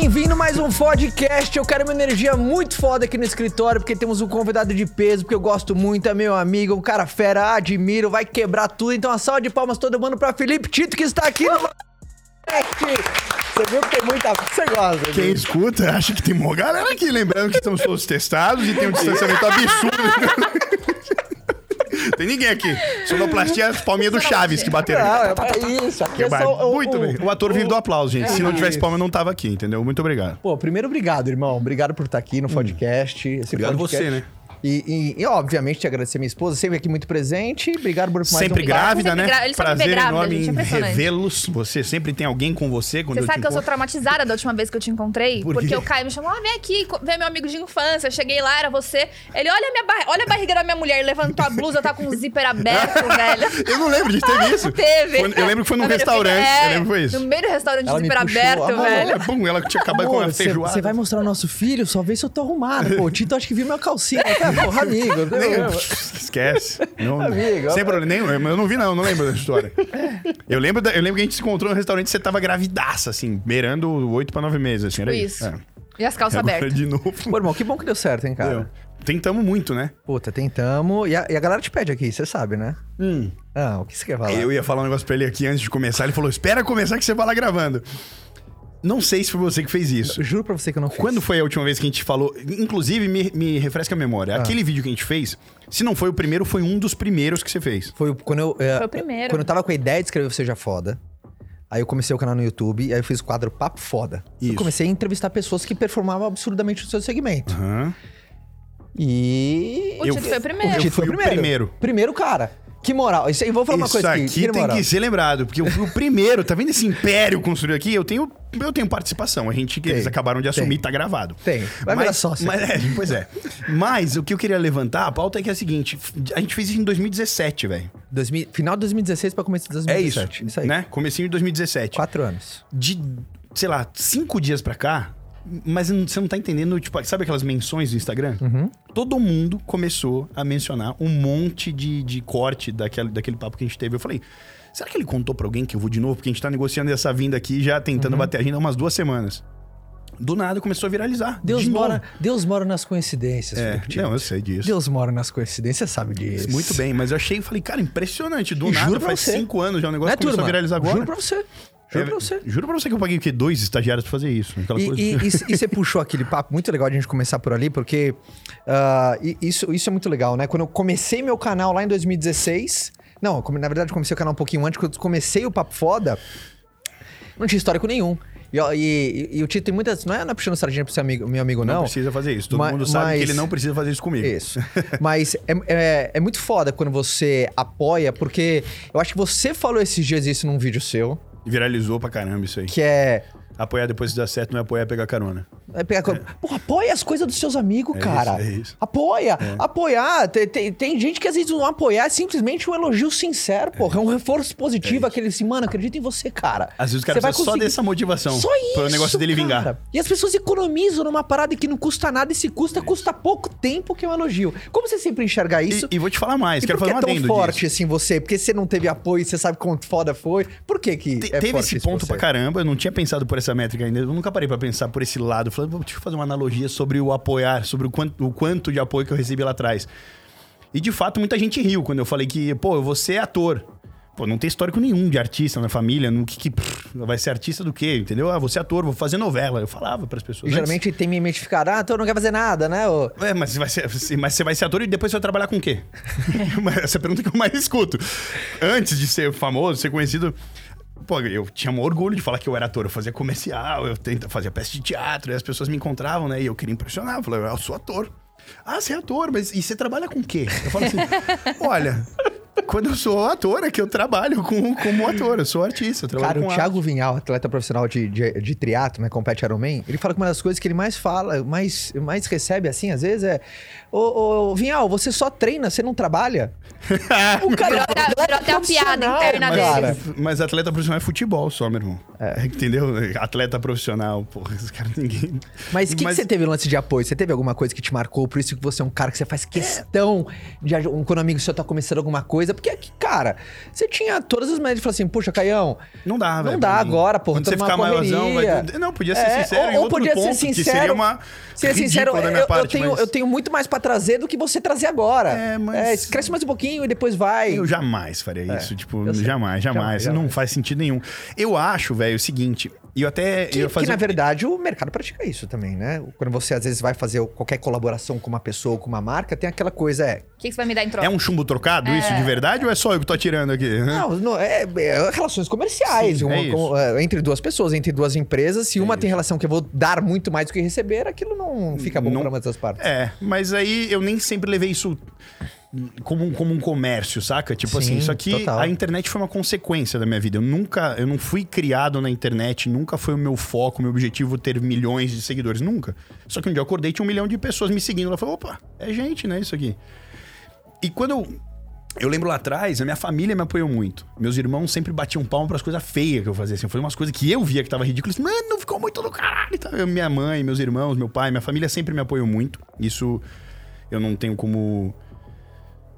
Bem-vindo a mais um podcast. Eu quero uma energia muito foda aqui no escritório, porque temos um convidado de peso, porque eu gosto muito, é meu amigo, um cara fera, admiro, vai quebrar tudo. Então, uma salva de palmas todo mundo pra Felipe Tito, que está aqui no podcast. Você viu que tem muita. Você gosta, Quem né? escuta acha que tem uma galera aqui. Lembrando que estamos todos testados e tem um distanciamento absurdo. tem ninguém aqui. Sonoplastia é as palminhas do Chaves que bateram. Não, é isso. Aqui é só o- Muito o- bem. O ator vive do aplauso, gente. Se não tivesse palma, eu não tava aqui, entendeu? Muito obrigado. Pô, primeiro, obrigado, irmão. Obrigado por estar aqui no podcast. Esse Obrigado podcast. você, né? E, e, e, obviamente, te agradecer minha esposa, sempre aqui muito presente. Obrigado por mais Sempre um grávida, Sempre né? gra- ele Prazer grávida, enorme gente, é em revê-los. Você sempre tem alguém com você quando Você eu sabe que eu sou traumatizada da última vez que eu te encontrei? Por porque o Caio me chamou, ah, vem aqui, vem meu amigo de infância. Eu cheguei lá, era você. Ele, olha a, minha barri- olha a barriga da minha mulher, levantou a blusa, tá com o zíper aberto, velho. Eu não lembro de ter isso. Teve. Foi- eu lembro que foi num eu restaurante. fiquei- Eu lembro que foi isso. No meio do restaurante, Ela zíper puxou, aberto, amor. velho. Pum, ela tinha acabado com a feijoada. Você vai mostrar o nosso filho? Só vê se eu tô arrumado. Pô, o Tito acho que viu minha calcinha. Tá, porra, amigo. Nem- Esquece. Não, Amigo, sem problema nenhum. Eu não vi, não, não lembro dessa história. Eu lembro, da- eu lembro que a gente se encontrou no restaurante e você tava gravidaça, assim, beirando oito pra nove meses, assim, era Tipo isso. isso. É. E as calças Agora, abertas. de novo. Pô, irmão, que bom que deu certo, hein, cara? Deu. Tentamos muito, né? Puta, tentamos. E a, e a galera te pede aqui, você sabe, né? Ah, o que você quer falar? Eu ia falar um negócio pra ele aqui antes de começar. Ele falou: Espera começar que você vai lá gravando. Não sei se foi você que fez isso. Eu juro pra você que eu não fiz. Quando foi a última vez que a gente falou? Inclusive, me, me refresca a memória. Ah. Aquele vídeo que a gente fez, se não foi o primeiro, foi um dos primeiros que você fez. Foi o- quando eu. é, Foi o primeiro. Quando eu tava com a ideia de escrever Seja Foda. Aí eu comecei o canal no YouTube e aí eu fiz o quadro Papo Foda. Eu Isso. comecei a entrevistar pessoas que performavam absurdamente no seu segmento. Aham. E. O Eu- Tito foi o O primeiro. Tito Eu foi fui o o primeiro. primeiro. Primeiro cara. Que moral. Isso aí, vou falar uma Isso coisa aqui. aqui tem que ser lembrado, porque eu fui o primeiro, tá vendo esse império construído aqui? Eu tenho, eu tenho participação. A gente que eles acabaram de assumir, tem. tá gravado. Tem. Vai virar mas, sócio. Mas, é, pois é. Mas o que eu queria levantar, a pauta é que é a seguinte: a gente fez isso em 2017, velho. 2000 final de 2016 pra começo de É isso. 2017. isso aí. Né? Comecinho de 2017. Quatro anos. De, sei lá, cinco dias pra cá. Mas você não tá entendendo, tipo, sabe aquelas menções do Instagram? Uhum. Todo mundo começou a mencionar um monte de, de corte daquele, daquele papo que a gente teve. Eu falei, será que ele contou pra alguém que eu vou de novo? Porque a gente tá negociando essa vinda aqui, já tentando Uhum. bater a agenda há umas duas semanas. Do nada começou a viralizar. Deus de mora, novo. Deus mora nas coincidências, É, Felipe não, eu sei disso. Deus mora nas coincidências, você sabe disso. Muito bem, mas eu achei, falei, cara, impressionante. Do E nada, faz você. cinco anos já o negócio Né, começou turma? a viralizar agora. Juro pra você. Juro É, pra você. Juro pra você que eu paguei o quê? Dois estagiários pra fazer isso. E, e- e- você puxou aquele papo muito legal de a gente começar por ali, porque e- isso, isso é muito legal, né? Quando eu comecei meu canal lá em 2016. Não, na verdade, comecei o canal um pouquinho antes, quando eu comecei o Papo Foda, não tinha histórico nenhum. E, e- e- o Tito tem muitas. Não é na puxando sardinha pro seu amigo, meu amigo, não, não. precisa fazer isso. Todo Ma- mundo sabe mas- que ele não precisa fazer isso comigo. Isso. Mas é, é, é muito foda quando você apoia, porque eu acho que você falou esses dias isso num vídeo seu, Viralizou pra caramba isso aí. que é. Apoiar depois de dar certo não é apoiar pegar carona. É pegar Porra, apoia as coisas dos seus amigos, É cara. isso, é isso. Apoia. Apoiar. Tem, tem, tem gente que às vezes não apoiar é simplesmente um elogio sincero, porra. É um reforço positivo. aquele assim, mano, acredita em você, cara. Às vezes o cara precisa só conseguir. dessa motivação Só isso, para o negócio dele vingar. cara. E as pessoas economizam numa parada que não custa nada e se custa, custa pouco tempo que é um elogio. Como você sempre enxerga isso? E, e vou te falar mais, E quero fazer um é tão forte disso. assim você? Porque você não teve apoio, você sabe quanto foda foi. Por que que Te- é teve esse ponto pra caramba, eu não tinha pensado por essa métrica ainda, eu nunca parei pra pensar por esse lado. "Vou- deixa eu fazer uma analogia sobre o apoiar, sobre o quanto, o quanto de apoio que eu recebi lá atrás. E de fato, muita gente riu quando eu falei que, pô, eu vou ser ator. Pô, não tem histórico nenhum de artista na família, no que, que pff, vai ser artista do quê, entendeu? Ah, vou ser ator, vou fazer novela. Eu falava pras pessoas. E geralmente tem mente ficar, ah, então não quer fazer nada, né? ô? É, mas você, vai ser, mas você vai ser ator e depois você vai trabalhar com o quê? Essa é a pergunta que eu mais escuto. Antes de ser famoso, ser conhecido. Pô, eu tinha um orgulho de falar que eu era ator. Eu fazia comercial, eu tenta- fazia peça de teatro, e as pessoas me encontravam, né? E eu queria impressionar. Eu falei, eu sou ator. Ah, você é ator, mas e você trabalha com o quê? Eu falo assim, olha, quando eu sou ator é que eu trabalho com, como ator, eu sou artista, eu trabalho Cara, com o Thiago Vinhal, atleta profissional de, de, de triatlo, né? Compete Ironman, ele fala que uma das coisas que ele mais fala, mais, mais recebe, assim, às vezes, é... Ô, ô, Vinhal, você só treina, você não trabalha? o cara Virou até- virou até uma piada interna cara. deles. Mas atleta profissional é futebol só, meu irmão. É, entendeu? Atleta profissional, porra, esses caras ninguém. Mas o que, que você teve no lance de apoio? Você teve alguma coisa que te marcou? Por isso que você é um cara que você faz questão de... Quando um amigo seu tá começando alguma coisa, empresa. Porque, cara, você tinha todas as maneiras de falar assim, puxa, Caião, Não dá, velho. não dá agora, porra, Quando tô você ficar maiorzão, vai... Não, podia ser É, sincero ou- ou podia ser sincero- seria uma Ser sincero, eu, eu parte, tenho, mas eu tenho muito mais pra trazer do que você trazer agora. É, mas- cresce mais um pouquinho e depois vai. Eu jamais faria isso, tipo, É, sei. jamais, jamais, Jamais, Não faz sentido nenhum. Eu acho, velho, o seguinte, e eu até Que, eu ia que, fazer na verdade, o mercado pratica isso também, né? Quando você, às vezes, vai fazer qualquer colaboração com uma pessoa ou com uma marca, tem aquela coisa, é... O que, que você vai me dar em troca? É um chumbo trocado isso de verdade ou é só eu que tô atirando aqui? Não, não, é, é relações comerciais. Sim, uma- é com- é, entre duas pessoas, entre duas empresas. Se É uma isso. tem relação que eu vou dar muito mais do que receber, aquilo não fica bom Não- pra ambas as partes. É, mas aí eu nem sempre levei isso como um, como um comércio, saca? Tipo Sim, assim, isso aqui, total. a internet foi uma consequência da minha vida. Eu nunca, eu não fui criado na internet, nunca foi o meu foco, meu objetivo ter milhões de seguidores, nunca. Só que um dia eu acordei, tinha um milhão de pessoas me seguindo. Ela falou, opa, é gente, né, isso aqui. E quando eu. Eu lembro lá atrás, a minha família me apoiou muito. Meus irmãos sempre batiam palmo pras coisas feias que eu fazia. Assim, foi umas coisas que eu via que tava ridículo. Assim, Mano, ficou muito do caralho. Eu, minha mãe, meus irmãos, meu pai, minha família sempre me apoiou muito. Isso eu não tenho como.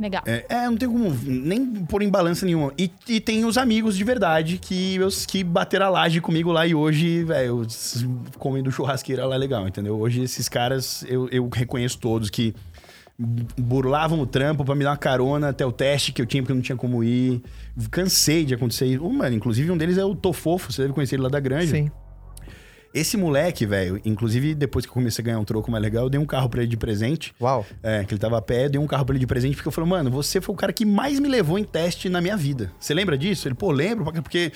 Legal. É, é, não tenho como nem pôr em balança nenhuma. E, e tem os amigos de verdade que, os, que bateram a laje comigo lá e hoje, velho, comendo churrasqueira lá é legal, entendeu? Hoje esses caras, eu, eu reconheço todos que burlavam o trampo pra me dar uma carona até o teste que eu tinha, porque eu não tinha como ir. Cansei de acontecer isso. Oh, mano, inclusive um deles é o Tofofo, você deve conhecer ele lá da Grande. Sim. Esse moleque, velho, inclusive depois que eu comecei a ganhar um troco mais legal, eu dei um carro pra ele de presente. Uau. É, que ele tava a pé, eu dei um carro pra ele de presente, porque eu falei, mano, você foi o cara que mais me levou em teste na minha vida. Você lembra disso? Ele, pô, lembro, porque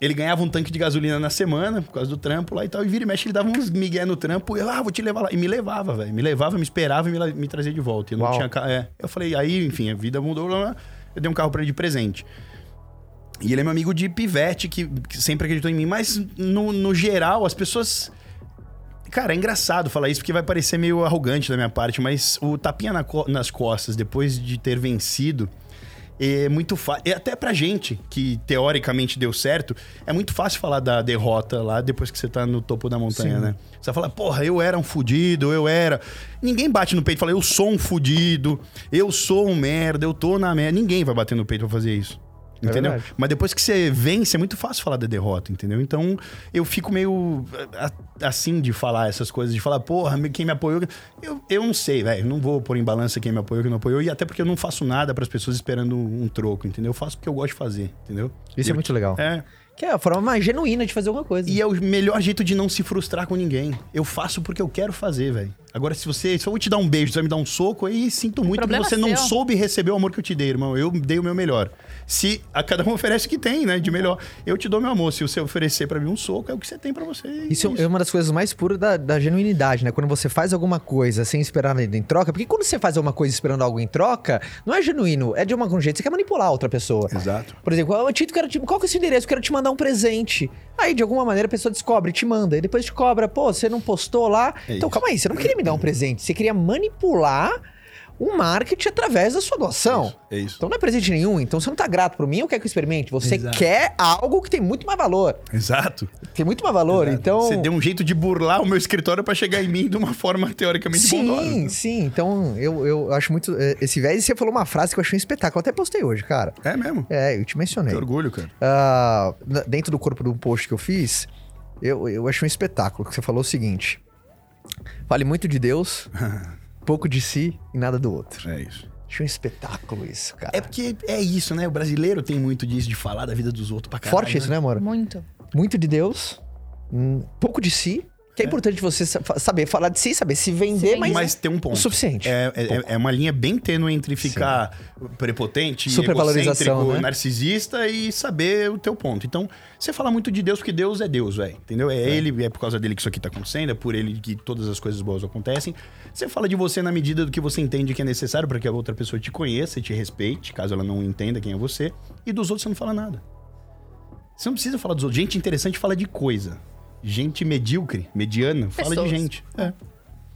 ele ganhava um tanque de gasolina na semana, por causa do trampo lá e tal, e vira e mexe, ele dava uns migué no trampo, e eu, ah, vou te levar lá. E me levava, velho. Me levava, me esperava e me, me trazia de volta. Eu não Uau. tinha é. Eu falei, aí, enfim, a vida mudou, eu dei um carro pra ele de presente. E ele é meu amigo de pivete, que, que sempre acreditou em mim. Mas, no, no geral, as pessoas. Cara, é engraçado falar isso porque vai parecer meio arrogante da minha parte, mas o tapinha na co- nas costas depois de ter vencido é muito fácil. Até pra gente, que teoricamente deu certo, é muito fácil falar da derrota lá depois que você tá no topo da montanha, Sim. né? Você vai falar, porra, eu era um fudido, eu era. Ninguém bate no peito e fala, eu sou um fudido, eu sou um merda, eu tô na merda. Ninguém vai bater no peito pra fazer isso. É Entendeu? verdade. Mas depois que você vence, é muito fácil falar da derrota, entendeu? Então eu fico meio assim de falar essas coisas, de falar, porra, quem me apoiou. Eu, eu não sei, velho. Não vou pôr em balança quem me apoiou, quem não apoiou. E até porque eu não faço nada para as pessoas esperando um troco, entendeu? Eu faço porque eu gosto de fazer, entendeu? Isso é muito legal. É. Que é a forma mais genuína de fazer alguma coisa. E é o melhor jeito de não se frustrar com ninguém. Eu faço porque eu quero fazer, velho. Agora, se você. Se eu vou te dar um beijo, você vai me dar um soco, aí sinto muito porque problema você não seu. soube receber o amor que eu te dei, irmão. Eu dei o meu melhor. Se a cada um oferece o que tem, né? De melhor. Eu te dou meu amor. Se você oferecer pra mim um soco, é o que você tem pra você. Isso é uma das coisas mais puras da, da genuinidade, né? Quando você faz alguma coisa sem esperar nada em troca. Porque quando você faz alguma coisa esperando algo em troca, não é genuíno. É de algum jeito. Você quer manipular a outra pessoa. Exato. Por exemplo, "Ah, Tito, quero te... qual que é o seu endereço? Eu quero te mandar um presente. Aí, de alguma maneira, a pessoa descobre, te manda. E depois te cobra. Pô, você não postou lá. É então, isso. calma aí. Você não queria me dar um presente. Você queria manipular o marketing através da sua doação. É isso. Então não é presente nenhum. Então você não tá grato por mim, eu quero que eu experimente. Você Exato. quer algo que tem muito mais valor. Exato. Tem muito mais valor. Exato. Então. Você deu um jeito de burlar o meu escritório pra chegar em mim de uma forma teoricamente bondosa. Sim, sim. Então, eu, eu acho muito. eh, Esse viés, e você falou uma frase que eu achei um espetáculo. Eu até postei hoje, cara. É mesmo. É, eu te mencionei. Que orgulho, cara. Na- dentro do corpo de um post que eu fiz, eu, eu achei um espetáculo. Que você falou o seguinte: fale muito de Deus, pouco de si e nada do outro. É isso. Achei um espetáculo isso, cara. É porque é isso, né? O brasileiro tem muito disso, de falar da vida dos outros pra caralho. Forte isso, né, amor? Muito. Muito de Deus, hum, pouco de si. Que é, importante você saber falar de si, saber se vender, vender. mas, Mas tem um ponto. o suficiente. É, é, é uma linha bem tênue entre ficar prepotente, Supervalorização, egocêntrico, né? narcisista e saber o teu ponto. Então, você fala muito de Deus porque Deus é Deus, velho. Entendeu? É, ele, é por causa dele que isso aqui tá acontecendo, é por ele que todas as coisas boas acontecem. Você fala de você na medida do que você entende que é necessário para que a outra pessoa te conheça e te respeite, caso ela não entenda quem é você. E dos outros você não fala nada. Você não precisa falar dos outros. Gente interessante fala de coisa. Gente medíocre, mediana, fala de Pessoas. gente. É.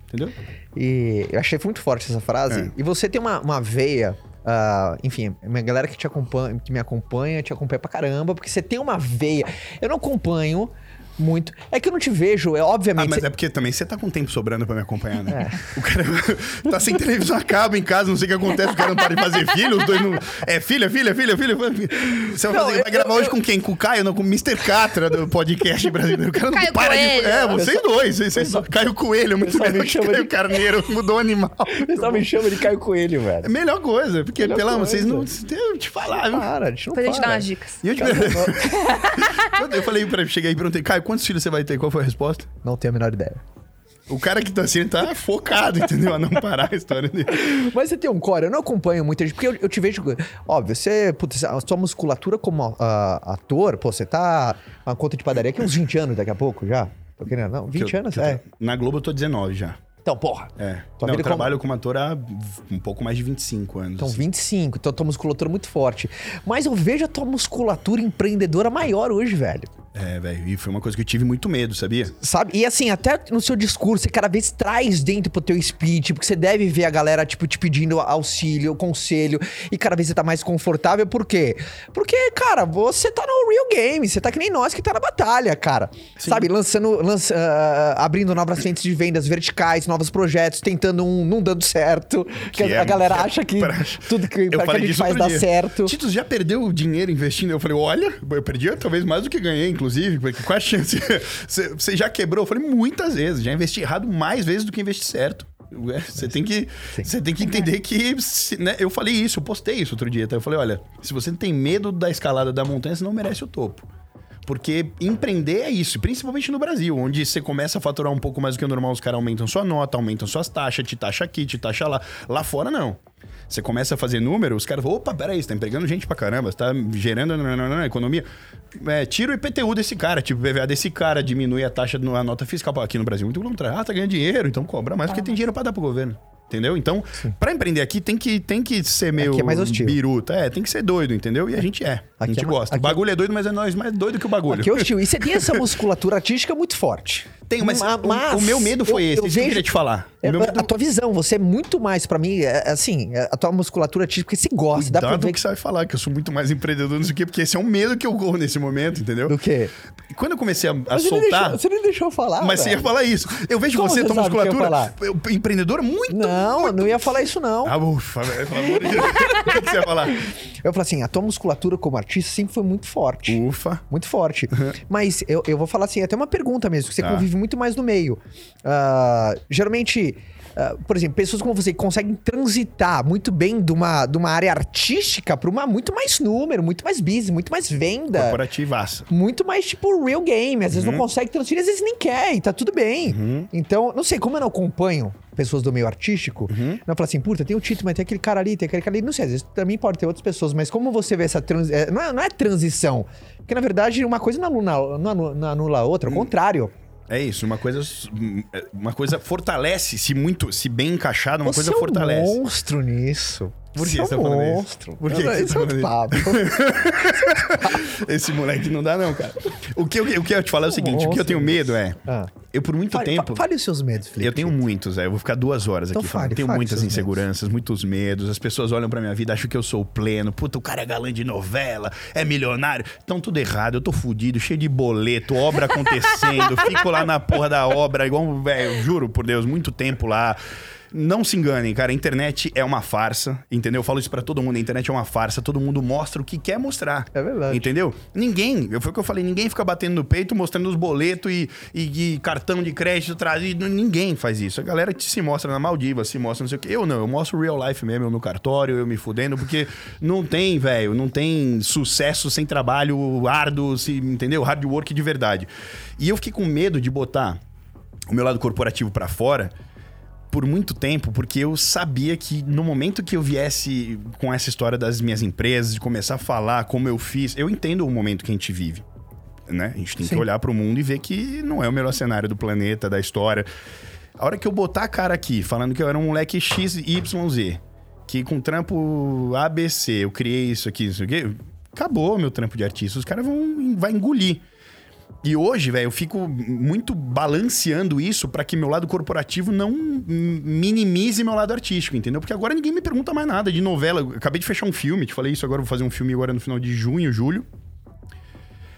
Entendeu? E eu achei muito forte essa frase. É. E você tem uma, uma veia. ah, enfim, uma galera que te acompanha, que me acompanha, te acompanha pra caramba, porque você tem uma veia. Eu não acompanho Muito. É que eu não te vejo, é Ah, obviamente. mas cê- é porque também você tá com tempo sobrando pra me acompanhar, né? O cara tá sem televisão, acaba em casa, não sei o que acontece, o cara não para de fazer filho, os dois não... É filha, filha, filha, filha. filha. Você vai, Não, fazer- vai eu- gravar eu- hoje com quem? Com o Caio? Não, com o Mr. Catra do podcast brasileiro. O cara não Caio para Coelho. de... É, vocês dois. Vocês, Pessoal- Caio Coelho, é muito melhor que Caio de- Carneiro, mudou o animal. O pessoal me chama de Caio Coelho, É velho. melhor coisa, porque, Melhor pelo amor, coisa. vocês não... Eu te falar, viu? Para, a gente não Depois a gente dá umas dicas. E eu, te... eu falei pra ele, cheguei e perguntei, Caio, quantos filhos você vai ter? Qual foi a resposta? Não tenho a menor ideia. O cara que tá assim, ele tá focado, entendeu? A não parar a história dele. Mas você tem um core, eu não acompanho muita gente, porque eu, eu te vejo. Óbvio, você. Putz, a sua musculatura como ah, ator, pô, você tá. Uma conta de padaria aqui uns 20 anos daqui a pouco já. Porque, né? Não, 20 Que eu- anos, que é. Na Globo eu tô 19 já. Então, porra. É. Não, eu como- trabalho como ator há um pouco mais de 25 anos. Então, assim. 25. Então, tua musculatura é muito forte. Mas eu vejo a tua musculatura empreendedora maior hoje, velho. É, velho. E foi uma coisa que eu tive muito medo, sabia? Sabe? E assim, até no seu discurso, você cada vez traz dentro pro teu speech, porque você deve ver a galera, tipo, te pedindo auxílio, conselho, e cada vez você tá mais confortável. Por quê? Porque, cara, você tá no real game, você tá que nem nós que tá na batalha, cara. Sabe? Lançando, lança, ah, abrindo novas frentes de vendas verticais, novos projetos, tentando um, não dando certo. Que, Que a, é- galera que é acha que pra- tudo que, que a gente faz dá certo. Tito, já perdeu dinheiro investindo? Eu falei, olha, eu perdi talvez mais do que ganhei, inclusive. Porque qual a chance? Você já quebrou? Eu falei, muitas vezes. Já investi errado mais vezes do que investi certo. Você tem que, você tem que entender que. né, eu falei isso, eu postei isso outro dia. Tá? Eu falei: olha, se você tem medo da escalada da montanha, você não merece o topo. Porque empreender é isso, principalmente no Brasil, onde você começa a faturar um pouco mais do que o normal, os caras aumentam sua nota, aumentam suas taxas, te taxa aqui, te taxa lá. Lá fora, não. Você começa a fazer número, os caras falam, opa, peraí, você tá empregando gente pra caramba, você tá gerando não, economia. É, tira o IPTU desse cara, tipo, o PVA desse cara, diminui a taxa, a nota fiscal aqui no Brasil. Muito contrário. Ah, tá ganhando dinheiro, então cobra mais porque tem dinheiro pra dar pro governo. Entendeu? Então, pra empreender aqui, tem que, tem que ser meio Aqui é mais hostil. biruta. É, tem que ser doido, entendeu? E a gente é. A Aqui gente é gosta. o bagulho é doido, mas é nós mais doido que o bagulho. Aqui é hostil. E você tem essa musculatura artística muito forte. Tenho, mas, Ma- o- o, meu medo foi eu- esse, eu isso que eu vejo- queria te falar. É, meu medo... A tua visão, você é muito mais pra mim, é, é assim, é, a tua musculatura porque você gosta, dá pra Cuidado ver que você vai falar, que eu sou muito mais empreendedor, não sei o quê, porque esse é um medo que eu corro nesse momento, entendeu? do que. E quando eu comecei a, a Mas nem soltar, deixou- Você nem deixou eu falar. mas você ia velho. falar isso. Eu vejo Como você, tua sabe que eu ia musculatura, falar? eu- empreendedor muito... Não, eu não ia falar isso, não. Ah, ufa, velho, pelo amor de Deus. O que você ia falar? Eu falo assim, a tua musculatura como artista sempre foi muito forte. Ufa. Muito forte. Mas eu, eu vou falar assim, até uma pergunta mesmo, que você Tá. convive muito mais no meio. Ah, geralmente, ah, por exemplo, pessoas como você que conseguem transitar muito bem de uma, de uma área artística para uma muito mais número, muito mais business, muito mais venda. Corporativaça. Muito mais tipo real game. Às vezes Uhum. não consegue transferir, às vezes nem quer, e tá tudo bem. Então, não sei, como eu não acompanho pessoas do meio artístico, Uhum. não falo assim, puta, tem o Tito, mas tem aquele cara ali, tem aquele cara ali. Não sei, às vezes também pode ter outras pessoas, mas como você vê essa trans... é, não, é, não é transição. Porque, na verdade, uma coisa não anula, não anula, não anula a outra, ao Hum. contrário. É isso, uma coisa, uma coisa fortalece, se muito, se bem encaixada, uma você coisa é um fortalece. monstro nisso. Por que você é você tá falando isso? monstro. Por que que você Esse tá é papo. Esse moleque não dá não, cara. O que, eu, o que eu te falar é o seguinte, o que eu tenho medo é, Ah. Eu por muito Fale, tempo... fa- fale os seus medos, Felipe. Eu tenho muitos, é. Eu vou ficar duas horas Então aqui fale, falando. Tenho fale muitas inseguranças, muitos medos. As pessoas olham pra minha vida, acham que eu sou pleno. Puta, o cara é galã de novela, é milionário. Então tudo errado, eu tô fudido, cheio de boleto, obra acontecendo. fico lá na porra da obra, igual, um velho, juro por Deus, muito tempo lá. Não se enganem, cara. A internet é uma farsa, entendeu? Eu falo isso pra todo mundo. A internet é uma farsa. Todo mundo mostra o que quer mostrar. É verdade. Entendeu? Ninguém, foi o que eu falei, ninguém fica batendo no peito, mostrando os boletos e, e- e cartão de crédito trazido. Ninguém faz isso. A galera se mostra na Maldiva, se mostra não sei o quê. Eu não, eu mostro real life mesmo, eu no cartório, eu me fudendo, porque não tem, velho, não tem sucesso sem trabalho árduo, se, entendeu? Hard work de verdade. E eu fiquei com medo de botar o meu lado corporativo pra fora por muito tempo, porque eu sabia que no momento que eu viesse com essa história das minhas empresas, de começar a falar como eu fiz, eu entendo o momento que a gente vive. Né? A gente tem Sim. que olhar pro mundo e ver que não é o melhor cenário do planeta, da história. A hora que eu botar a cara aqui, falando que eu era um moleque XYZ, que com trampo ABC eu criei isso aqui, isso aqui, acabou meu trampo de artista. Os caras vão vai engolir. E hoje, velho, eu fico muito balanceando isso pra que meu lado corporativo não minimize meu lado artístico, entendeu? Porque agora ninguém me pergunta mais nada de novela. Eu acabei de fechar um filme, te falei isso agora, vou fazer um filme agora no final de junho, julho.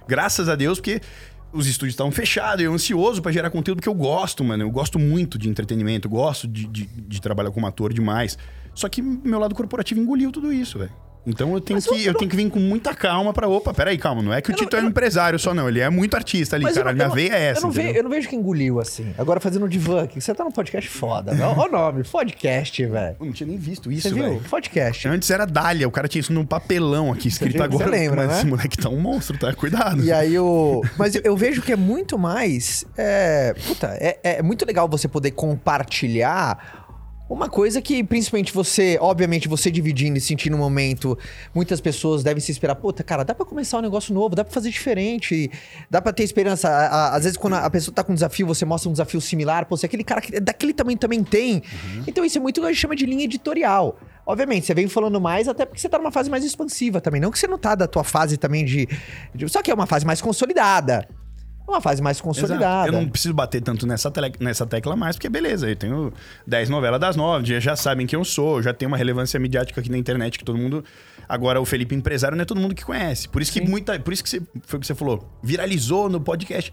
Graças a Deus, porque os estúdios estavam fechados, eu ansioso pra gerar conteúdo que eu gosto, mano. Eu gosto muito de entretenimento, gosto de, de, de trabalhar como ator demais. Só que meu lado corporativo engoliu tudo isso, velho. Então eu tenho, Mas que, eu tenho que vir com muita calma pra. Opa, peraí, calma. Não é que o Eu não- Tito é um não- empresário só, não. Ele é muito artista ali, Mas cara. Minha eu não- veia é essa. Eu não, vejo, eu não vejo que engoliu assim. Agora fazendo divã aqui. Você tá num podcast foda. né? Olha o nome, podcast, velho. Eu não tinha nem visto Você isso, velho. Podcast. Antes era Dália, o cara tinha isso num papelão aqui escrito? Você agora. lembra, mas né? esse moleque tá um monstro, tá? Cuidado. E aí o. Mas eu, eu vejo que é muito mais. É, puta, é, é muito legal você poder compartilhar. Uma coisa que, principalmente você, obviamente, você dividindo e sentindo um momento, muitas pessoas devem se esperar, puta, cara, dá pra começar um negócio novo, dá pra fazer diferente, dá pra ter esperança. Às vezes, quando a pessoa tá com um desafio, você mostra um desafio similar, pô, se aquele cara que- daquele tamanho também tem. Então, isso é muito o que a gente chama de linha editorial. Obviamente, você vem falando mais, até porque você tá numa fase mais expansiva também. Não que você não tá da tua fase também de. de- só que é uma fase mais consolidada. É uma fase mais Exato. consolidada. Eu não preciso bater tanto nessa, tele- nessa tecla mais, porque beleza, eu tenho 10 novelas das 9, já, já sabem quem eu sou, já tenho uma relevância midiática aqui na internet que todo mundo. Agora, o Felipe empresário não é todo mundo que conhece. Por isso que muita. Por isso que você, foi o que você falou. Viralizou no podcast.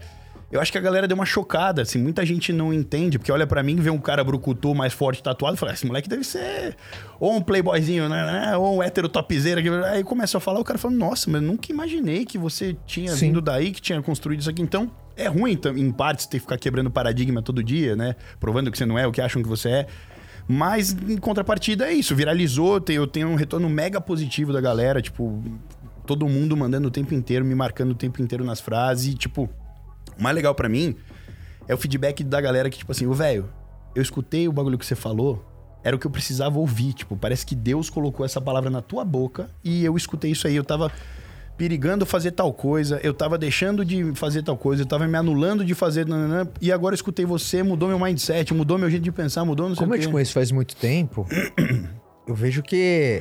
Eu acho que a galera deu uma chocada, assim, muita gente não entende, porque olha pra mim, vê um cara brucutu mais forte tatuado e fala, "Ah, esse moleque deve ser ou um playboyzinho, né, né, ou um hétero topzera. que- Aí começa a falar, o cara fala, nossa, mas eu nunca imaginei que você tinha Sim. vindo daí, que tinha construído isso aqui. Então, é ruim, em partes, ter que ficar quebrando paradigma todo dia, né? Provando que você não é o que acham que você é. Mas, em contrapartida, é isso. Viralizou, eu tenho um retorno mega positivo da galera, tipo... Todo mundo mandando o tempo inteiro, me marcando o tempo inteiro nas frases. E, tipo, o mais legal pra mim é o feedback da galera que, tipo assim, ô velho, eu escutei o bagulho que você falou, era o que eu precisava ouvir. Tipo, parece que Deus colocou essa palavra na tua boca e eu escutei isso aí. Eu tava perigando fazer tal coisa, eu tava deixando de fazer tal coisa, eu tava me anulando de fazer. nananã, e agora eu escutei você, mudou meu mindset, mudou meu jeito de pensar, mudou não sei Como o eu quê. te conheço faz muito tempo, eu vejo que.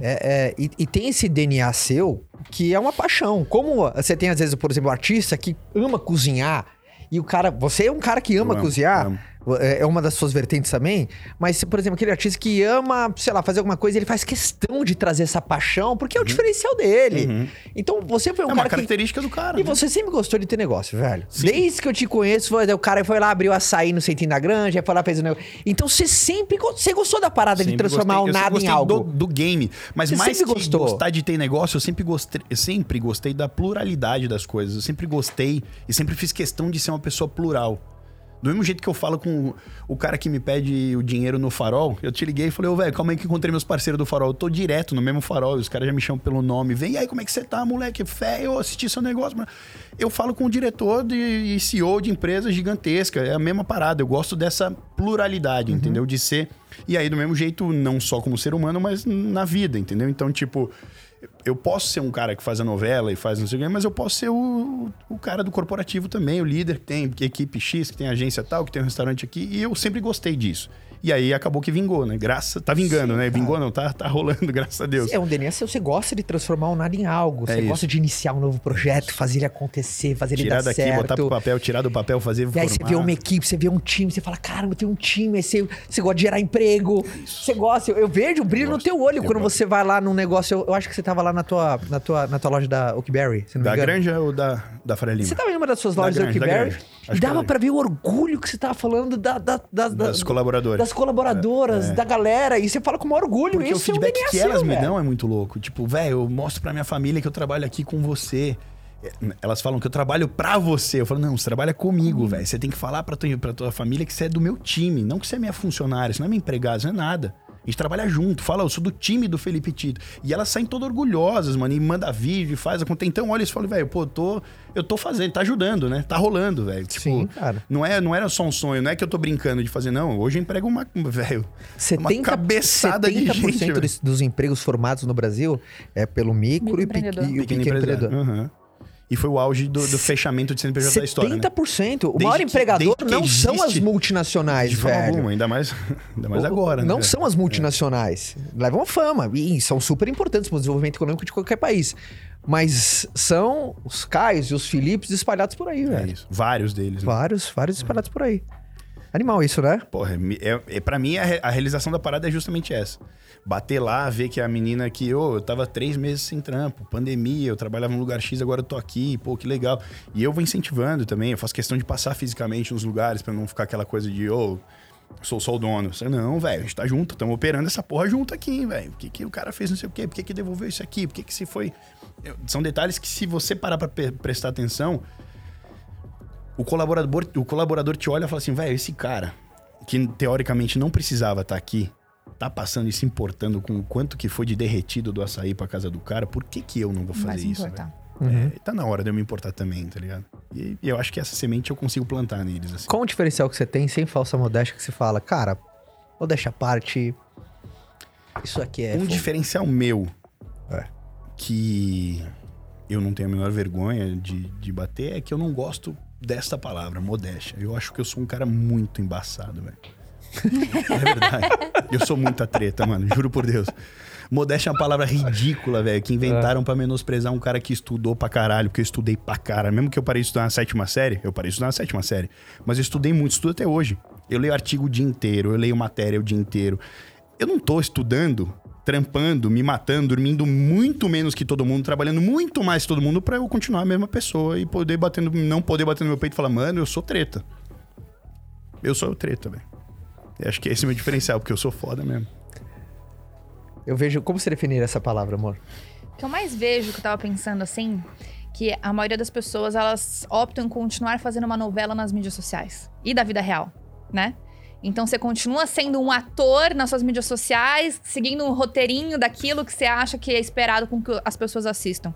É, é, e, e tem esse DNA seu que é uma paixão. Como você tem, às vezes, por exemplo, um artista que ama cozinhar. E o cara. Você é um cara que ama amo, cozinhar. amo. É uma das suas vertentes também. Mas, por exemplo, aquele artista que ama, sei lá, fazer alguma coisa, ele faz questão de trazer essa paixão, porque é o diferencial dele. Então, você foi um Uhum. É uma cara que. característica do cara. E né? você sempre gostou de ter negócio, velho. Desde que eu te conheço, foi- o cara foi lá, abriu açaí no Centinho da Granja, foi lá, fez o negócio. Então você sempre você gostou da parada de Sempre transformar gostei- o nada em algo. Do, do game. Mas Você mais que gostou. gostar de ter negócio, eu sempre gostei, eu sempre gostei da pluralidade das coisas. Eu sempre gostei e sempre fiz questão de ser uma pessoa plural. Do mesmo jeito que eu falo com o, cara que me pede o dinheiro no farol, eu te liguei e falei, ô, velho, calma aí que encontrei meus parceiros do farol. Eu tô direto no mesmo farol, e os caras já me chamam pelo nome. Vem aí, como é que você tá, moleque? Fé, eu assisti seu negócio. Mas eu falo com o diretor de, e CEO de empresa gigantesca. É a mesma parada. Eu gosto dessa pluralidade, entendeu? De ser. E aí, do mesmo jeito, não só como ser humano, mas na vida, entendeu? Então, tipo. Eu posso ser um cara que faz a novela e faz não sei o quê, mas eu posso ser o, o cara do corporativo também, o líder que tem equipe X, que tem agência tal, que tem um restaurante aqui. E eu sempre gostei disso. E aí acabou que vingou, né? Graça. Tá vingando, Sim, né? Vingou não, tá, tá rolando, graças a Deus. É um DNA você gosta de transformar o nada em algo. É você isso. gosta de iniciar um novo projeto, fazer ele acontecer, fazer ele Tirar dar daqui, certo. botar pro papel, tirar do papel, fazer E aí você vê uma equipe, você vê um time, você fala, caramba, tem um time, aí você, você gosta de gerar emprego, você gosta, eu, eu vejo o brilho no teu olho eu quando gosto. você vai lá num negócio, eu, eu acho que você tava lá na tua, na tua, na tua loja da Oakberry, se não me Da engano. Granja ou da, da Faria Lima? Você tava em uma das suas lojas da Granja. e dava era. pra ver o orgulho que você tava falando da, da, da- da- Das colaboradoras. das colaboradoras, da galera, e você fala com o maior orgulho, Porque o isso é um feedback DNA que elas me velho. dão é muito louco. Tipo, velho, eu mostro pra minha família que eu trabalho aqui com você. É, Elas falam que eu trabalho pra você. Eu falo, não, você trabalha comigo, velho. Você tem que falar pra tua, pra tua família que você é do meu time. Não que você é minha funcionária, você não é minha empregada, isso não é nada. A gente trabalha junto. Fala, eu sou do time do Felipe Tito. E elas saem todas orgulhosas, mano. E manda vídeo, faz. aconte- Então, olha isso e fala, velho, pô, eu tô, eu tô fazendo, tá ajudando, né? Tá rolando, velho. Tipo, Sim, cara. Não, é, não era só um sonho, não é que eu tô brincando de fazer, não. Hoje eu emprego uma, velho, uma 70, cabeçada de 70% gente, velho. dos, dos empregos formados no Brasil é pelo micro e, pequ- e o Pequeno empreendedor. Aham. E foi o auge do, do fechamento de CNPJ da história, né? 70%. O Desde maior que- empregador não são as multinacionais, De forma velho. alguma, ainda mais, ainda mais agora, né? Não velho? são as multinacionais. Levam fama e são super importantes para o desenvolvimento econômico de qualquer país. Mas são os Caios e os Filipes espalhados por aí, É velho. isso. Vários deles. né? Vários, vários espalhados por aí. Animal isso, né? Porra, me- é, é, pra mim a, a realização da parada é justamente essa. Bater lá, ver que a menina que, ô, eu tava três meses sem trampo, pandemia, eu trabalhava num lugar X, agora eu tô aqui, pô, que legal. E eu vou incentivando também, eu faço questão de passar fisicamente nos lugares pra não ficar aquela coisa de, ô, sou só o dono. Não, velho, a gente tá junto, estamos operando essa porra junto aqui, velho. O que, que o cara fez não sei o quê, por que, que devolveu isso aqui, por que, que se foi. São detalhes que, se você parar pra prestar atenção, o colaborador, o colaborador te olha e fala assim, velho, esse cara, que teoricamente não precisava estar aqui, tá passando e se importando com o quanto que foi de derretido do açaí pra casa do cara, por que que eu não vou fazer isso? velho? É, tá na hora de eu me importar também, tá ligado? E, e eu acho que essa semente eu consigo plantar neles, assim. Qual o diferencial que você tem, sem falsa modéstia, que você fala, cara, modéstia à parte, isso aqui é... um fogo." diferencial meu É. que eu não tenho a menor vergonha de, de bater é que eu não gosto desta palavra, modéstia. Eu acho que eu sou um cara muito embaçado, velho. É verdade. Eu sou muita treta, mano. Juro por Deus. Modéstia é uma palavra ridícula, velho, que inventaram pra menosprezar um cara que estudou pra caralho, porque eu estudei pra caralho. Mesmo que eu parei de estudar na sétima série, eu parei de estudar na sétima série. Mas eu estudei muito, estudo até hoje. Eu leio artigo o dia inteiro, eu leio matéria o dia inteiro. Eu não tô estudando, trampando, me matando, dormindo muito menos que todo mundo, trabalhando muito mais que todo mundo pra eu continuar a mesma pessoa e poder bater no, não poder bater no meu peito e falar, mano, eu sou treta. Eu sou treta, velho. Eu Acho que esse é o meu diferencial, porque eu sou foda mesmo. Eu vejo... Como você definir essa palavra, amor? O que eu mais vejo, que eu tava pensando assim, que a maioria das pessoas, elas optam em continuar fazendo uma novela nas mídias sociais. E da vida real, né? Então você continua sendo um ator nas suas mídias sociais, seguindo um roteirinho daquilo que você acha que é esperado com que as pessoas assistam.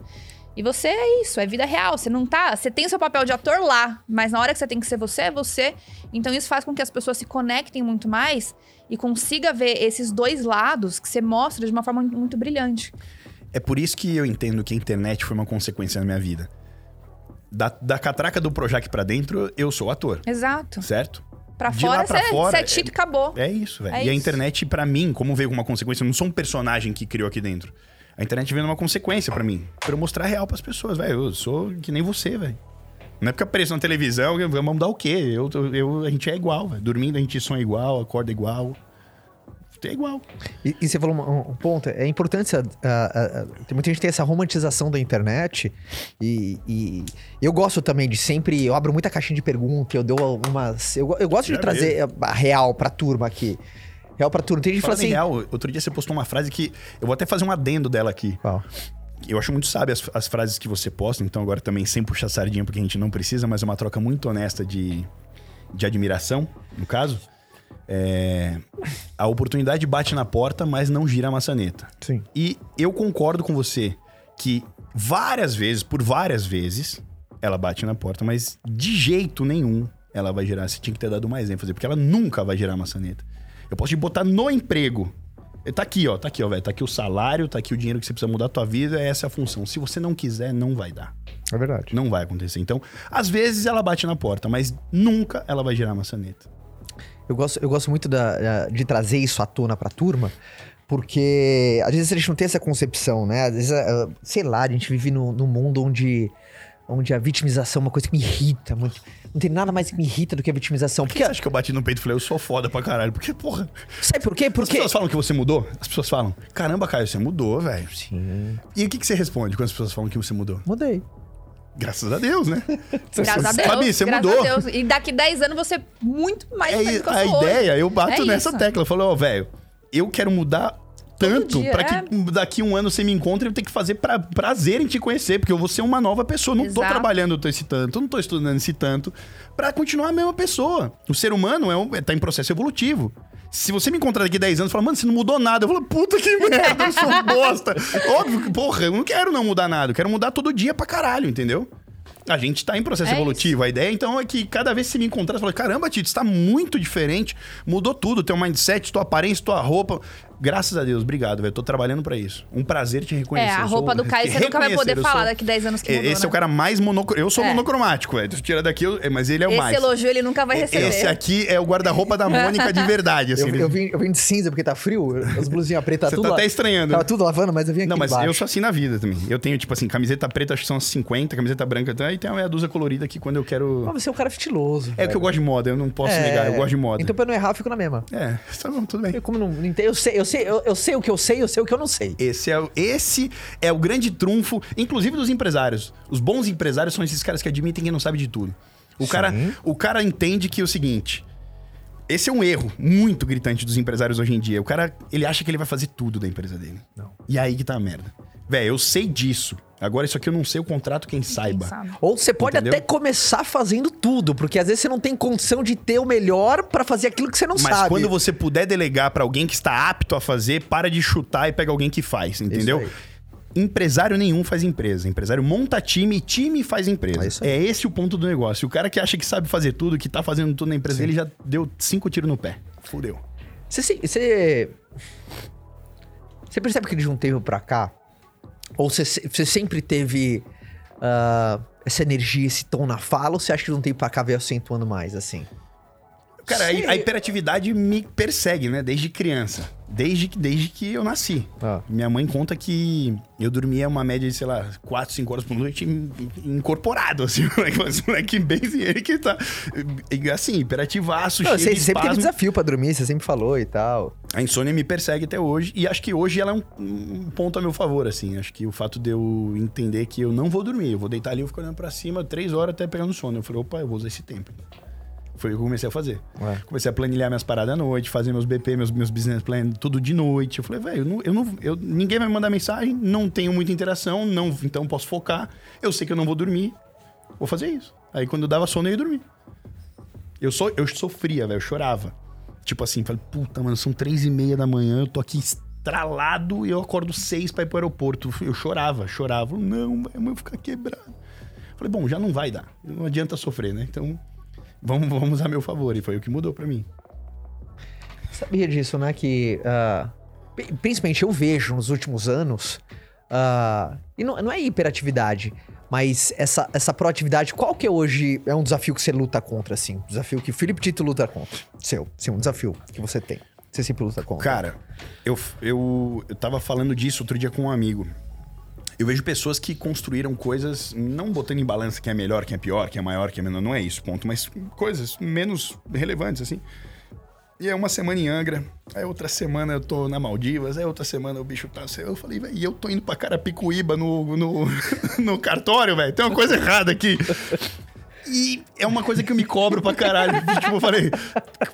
E você é isso, é vida real. Você não tá. Você tem o seu papel de ator lá, mas na hora que você tem que ser você, é você. Então isso faz com que as pessoas se conectem muito mais e consiga ver esses dois lados que você mostra de uma forma muito brilhante. É por isso que eu entendo que a internet foi uma consequência na minha vida. Da, da catraca do Projac pra dentro, eu sou ator, Exato. certo? Pra De fora, você, é tito e acabou. É isso, velho. É e a isso. internet, pra mim, como veio com uma consequência, eu não sou um personagem que criou aqui dentro. A internet veio numa consequência pra mim. Pra eu mostrar real pras pessoas, velho. Eu sou que nem você, velho. Não é porque apareço na televisão, vamos mudar o quê? Eu, eu, a gente é igual, velho. Dormindo a gente sonha igual, acorda igual. É igual. E, e você falou um, um ponto, é importante, essa, ah, ah, ah, tem muita gente que tem essa romantização da internet e, e eu gosto também de sempre, eu abro muita caixinha de pergunta, eu dou algumas, eu, eu gosto de Já trazer a real pra turma aqui, real pra turma, tem gente que fala assim... real, outro dia você postou uma frase que eu vou até fazer um adendo dela aqui. Qual? Eu acho muito sábio as, as frases que você posta, então agora também sem puxar sardinha, porque a gente não precisa, mas é uma troca muito honesta de, de admiração, no caso. É, a oportunidade bate na porta, mas não gira a maçaneta. Sim. E eu concordo com você que várias vezes, por várias vezes, ela bate na porta, mas de jeito nenhum ela vai girar. Você tinha que ter dado mais ênfase, porque ela nunca vai girar a maçaneta. Eu posso te botar no emprego. Tá aqui, ó, tá aqui, ó, velho. Tá aqui o salário, tá aqui o dinheiro que você precisa mudar a tua vida, essa é a função. Se você não quiser, não vai dar. É verdade. Não vai acontecer. Então, às vezes ela bate na porta, mas nunca ela vai girar a maçaneta. Eu gosto, eu gosto muito da- da- de trazer isso à tona pra turma, porque às vezes a gente não tem essa concepção, né? Às vezes, ah, sei lá, a gente vive num num mundo onde, onde a vitimização é uma coisa que me irrita muito. Não tem nada mais que me irrita do que a vitimização. Por que Porque, você acha que eu bati no peito e falei, eu sou foda pra caralho? Porque, porra, sabe por quê? as Porque... pessoas falam que você mudou? As pessoas falam, caramba, Caio, você mudou, velho. Sim, E o que, que você responde quando as pessoas falam que você mudou? mudei. Graças a Deus, né? Graças a Deus. Fabi, você mudou. E daqui 10 anos você é muito mais É, que a sou hoje. ideia, eu bato É nessa isso. tecla. Eu falo, ó, velho, eu quero mudar tanto dia, pra é. que daqui um ano você me encontre eu tenho que fazer pra, prazer em te conhecer, porque eu vou ser uma nova pessoa. Não tô Exato. trabalhando esse tanto, não tô estudando esse tanto pra continuar a mesma pessoa. O ser humano é um, tá em processo evolutivo. Se você me encontrar daqui 10 anos e falar, mano, você não mudou nada, eu falo, puta que merda, eu sou bosta. Óbvio que, porra, eu não quero não mudar nada, eu quero mudar todo dia pra caralho, entendeu? A gente tá em processo É evolutivo. A ideia, então, é que cada vez que você me encontrar, você fala, caramba, Tito, você tá muito diferente. Mudou tudo, teu mindset, tua aparência, tua roupa. Graças a Deus, obrigado, velho. Tô trabalhando pra isso. Um prazer te reconhecer. É, a roupa sou- do Caio você nunca vai poder falar sou- daqui 10 anos que É, mudou, Esse né? é o cara mais monocromático. Eu sou É. monocromático, velho. Tu tira daqui, eu- é, mas ele é o Esse mais. elogio ele nunca vai receber. Esse aqui é o guarda-roupa da Mônica de verdade, assim. Eu, eu, vim, eu vim de cinza porque tá frio, as blusinhas pretas Você tudo tá lá- até estranhando, Tava né? tudo lavando, mas eu vim aqui Não, mas embaixo. eu sou assim na vida também. Eu tenho, tipo assim, camiseta preta, acho que são 50, camiseta branca, tá? e tem uma meia dúzia colorida que quando eu quero. Mas você é um cara estiloso. É que eu gosto de moda, eu não posso É, negar, eu gosto de moda. Então pra eu não errar, eu fico na mesma. É, tá bom, tudo bem. Eu, como não, eu sei, eu sei, eu, eu sei o que eu sei, eu sei o que eu não sei. Esse é, o- esse é o grande trunfo, inclusive dos empresários. Os bons empresários são esses caras que admitem que não sabe de tudo. O cara, o cara entende que é o seguinte. Esse é um erro muito gritante dos empresários hoje em dia. O cara, ele acha que ele vai fazer tudo da empresa dele. Não. E aí que tá a merda. Véi, eu sei disso. Agora, isso aqui eu não sei o contrato, quem saiba. sabe? Ou você pode Entendeu? até começar fazendo tudo, porque às vezes você não tem condição de ter o melhor pra fazer aquilo que você não Mas sabe. quando você puder delegar pra alguém que está apto a fazer, para de chutar e pega alguém que faz, entendeu? Empresário nenhum faz empresa. Empresário monta time, time faz empresa. É. É esse o ponto do negócio. O cara que acha que sabe fazer tudo, que tá fazendo tudo na empresa, ele já deu cinco tiros no pé. Fudeu. Você, você percebe que de um tempo pra cá, ou você, se- você sempre teve ah, essa energia, esse tom na fala, ou você acha que um tempo pra cá veio acentuando mais, assim? Cara, a, Sei. a hiperatividade me persegue, né? Desde criança. Desde que, desde que eu nasci. Ah. Minha mãe conta que eu dormia uma média de, sei lá, 4, 5 horas por noite incorporado, assim. Moleque, Mas moleque bem assim, ele que tá... e, Assim, hiperativaço, Não, cheio você de sempre teve desafio pra dormir, você sempre falou e tal. A insônia me persegue até hoje. E acho que hoje ela é um, um ponto a meu favor, assim. Acho que o fato de eu entender que eu não vou dormir. Eu vou deitar ali, eu fico olhando pra cima três horas até pegar no sono. Eu falei, opa, eu vou usar esse tempo. Foi o que eu comecei a fazer. Ué. Comecei a planilhar minhas paradas à noite, fazer meus BP, meus, meus business plan, tudo de noite. Eu falei, velho, eu não, eu não, eu, ninguém vai me mandar mensagem, não tenho muita interação, não, então posso focar. Eu sei que eu não vou dormir, vou fazer isso. Aí quando eu dava sono, eu ia dormir. Eu, só, eu sofria, velho, eu chorava. Tipo assim, falei, puta, mano, são três e meia da manhã, eu tô aqui estralado e eu acordo seis pra ir pro aeroporto. Eu chorava, chorava. Não, eu vou ficar quebrado. Falei, bom, já não vai dar. Não adianta sofrer, né? Então, vamos, vamos a meu favor. E foi o que mudou pra mim. Sabia disso, né? Que. pri- principalmente eu vejo nos últimos anos. ah, e não, não é hiperatividade, mas essa, essa proatividade, qual que é hoje é um desafio que você luta contra, assim? Um desafio que o Felipe Tito luta contra. Seu. Sim, um desafio que você tem. Você sempre luta contra. Cara, eu, eu, eu tava falando disso outro dia com um amigo. Eu vejo pessoas que construíram coisas, não botando em balança quem é melhor, quem é pior, quem é maior, quem é menor, não é isso, ponto, mas coisas menos relevantes, assim. E é uma semana em Angra, aí outra semana eu tô na Maldivas, aí outra semana o bicho tá. Eu falei, velho, e eu tô indo pra Carapicuíba no, no, no cartório, velho, tem uma coisa errada aqui. E é uma coisa que eu me cobro pra caralho. tipo, eu falei,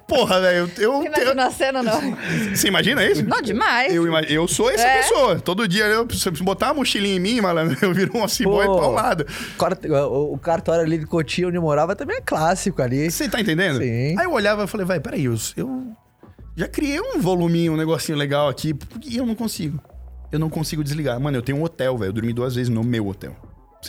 porra, velho, eu. eu, Imagina a cena, não. você imagina isso? Não, demais. Eu, eu sou essa É. pessoa. Todo dia, eu, se eu botar uma mochilinha em mim, malandro, eu viro um cibói Pô. paulado. Cort- O, o cartório ali de Cotia, onde eu morava, também é clássico ali. Você tá entendendo? Sim. Aí eu olhava e falei, vai, peraí, eu, eu já criei um voluminho, um negocinho legal aqui, e eu não consigo. Eu não consigo desligar. Mano, eu tenho um hotel, velho. Eu dormi duas vezes no meu hotel.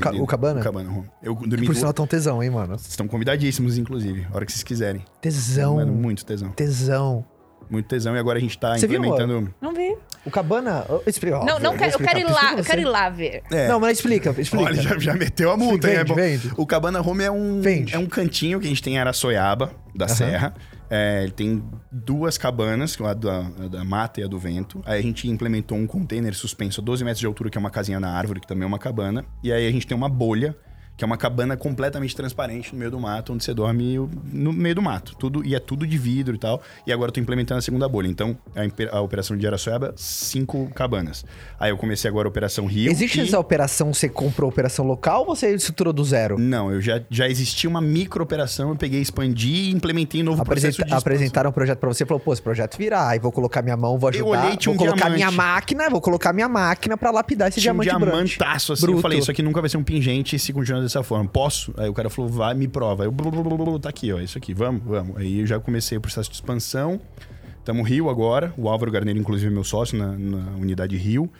Ca- o Cabana? O Cabana, Rom. Eu dormi Por duas... sinal, tão tesão, hein, mano? Vocês estão convidadíssimos, inclusive, a hora que vocês quiserem. Tesão. Mano, muito tesão. Tesão. Muito tesão. E agora a gente tá Você viu, implementando... Não vi. O Cabana. oh, Explica, ó, Não, não quero, eu quero ir lá, eu quero ir lá ver. É. Não, mas explica, explica. Olha, já, já meteu a multa, hein? Vende, É bom. vende. O Cabana Home é um, Vende. é um cantinho que a gente tem em Araçoiaba, da Serra. É, ele tem duas cabanas, a da, a da mata e a do vento. Aí a gente implementou um container suspenso a 12 metros de altura, que é uma casinha na árvore, que também é uma cabana. E aí a gente tem uma bolha, que é uma cabana completamente transparente no meio do mato, onde você dorme no meio do mato. Tudo, e é tudo de vidro e tal. E agora eu tô implementando a segunda bolha. Então, a, a operação de Araçoiaba, cinco cabanas. Aí eu comecei agora a operação Rio. Existe e- essa operação, você comprou a operação local ou você estruturou do zero? não, eu já, já existia uma micro operação, eu peguei, expandi e implementei um novo Apresenta- processo de apresentaram um projeto pra você e falou, pô, esse projeto virar, aí vou colocar minha mão, vou ajudar, olhei, tinha vou um colocar diamante. minha máquina, vou colocar minha máquina pra lapidar esse Tinha um diamante branco. diamantaço assim. Eu Bruto. falei, isso aqui nunca vai ser um pingente se continuar dessa forma. Posso? Aí o cara falou, vai, me prova. Aí eu, blu, blu, blu, blu, tá aqui, ó, isso aqui, vamos, vamos. Aí eu já comecei o processo de expansão. Estamos Rio agora. O Álvaro Garneiro, inclusive, é meu sócio na, na unidade Rio.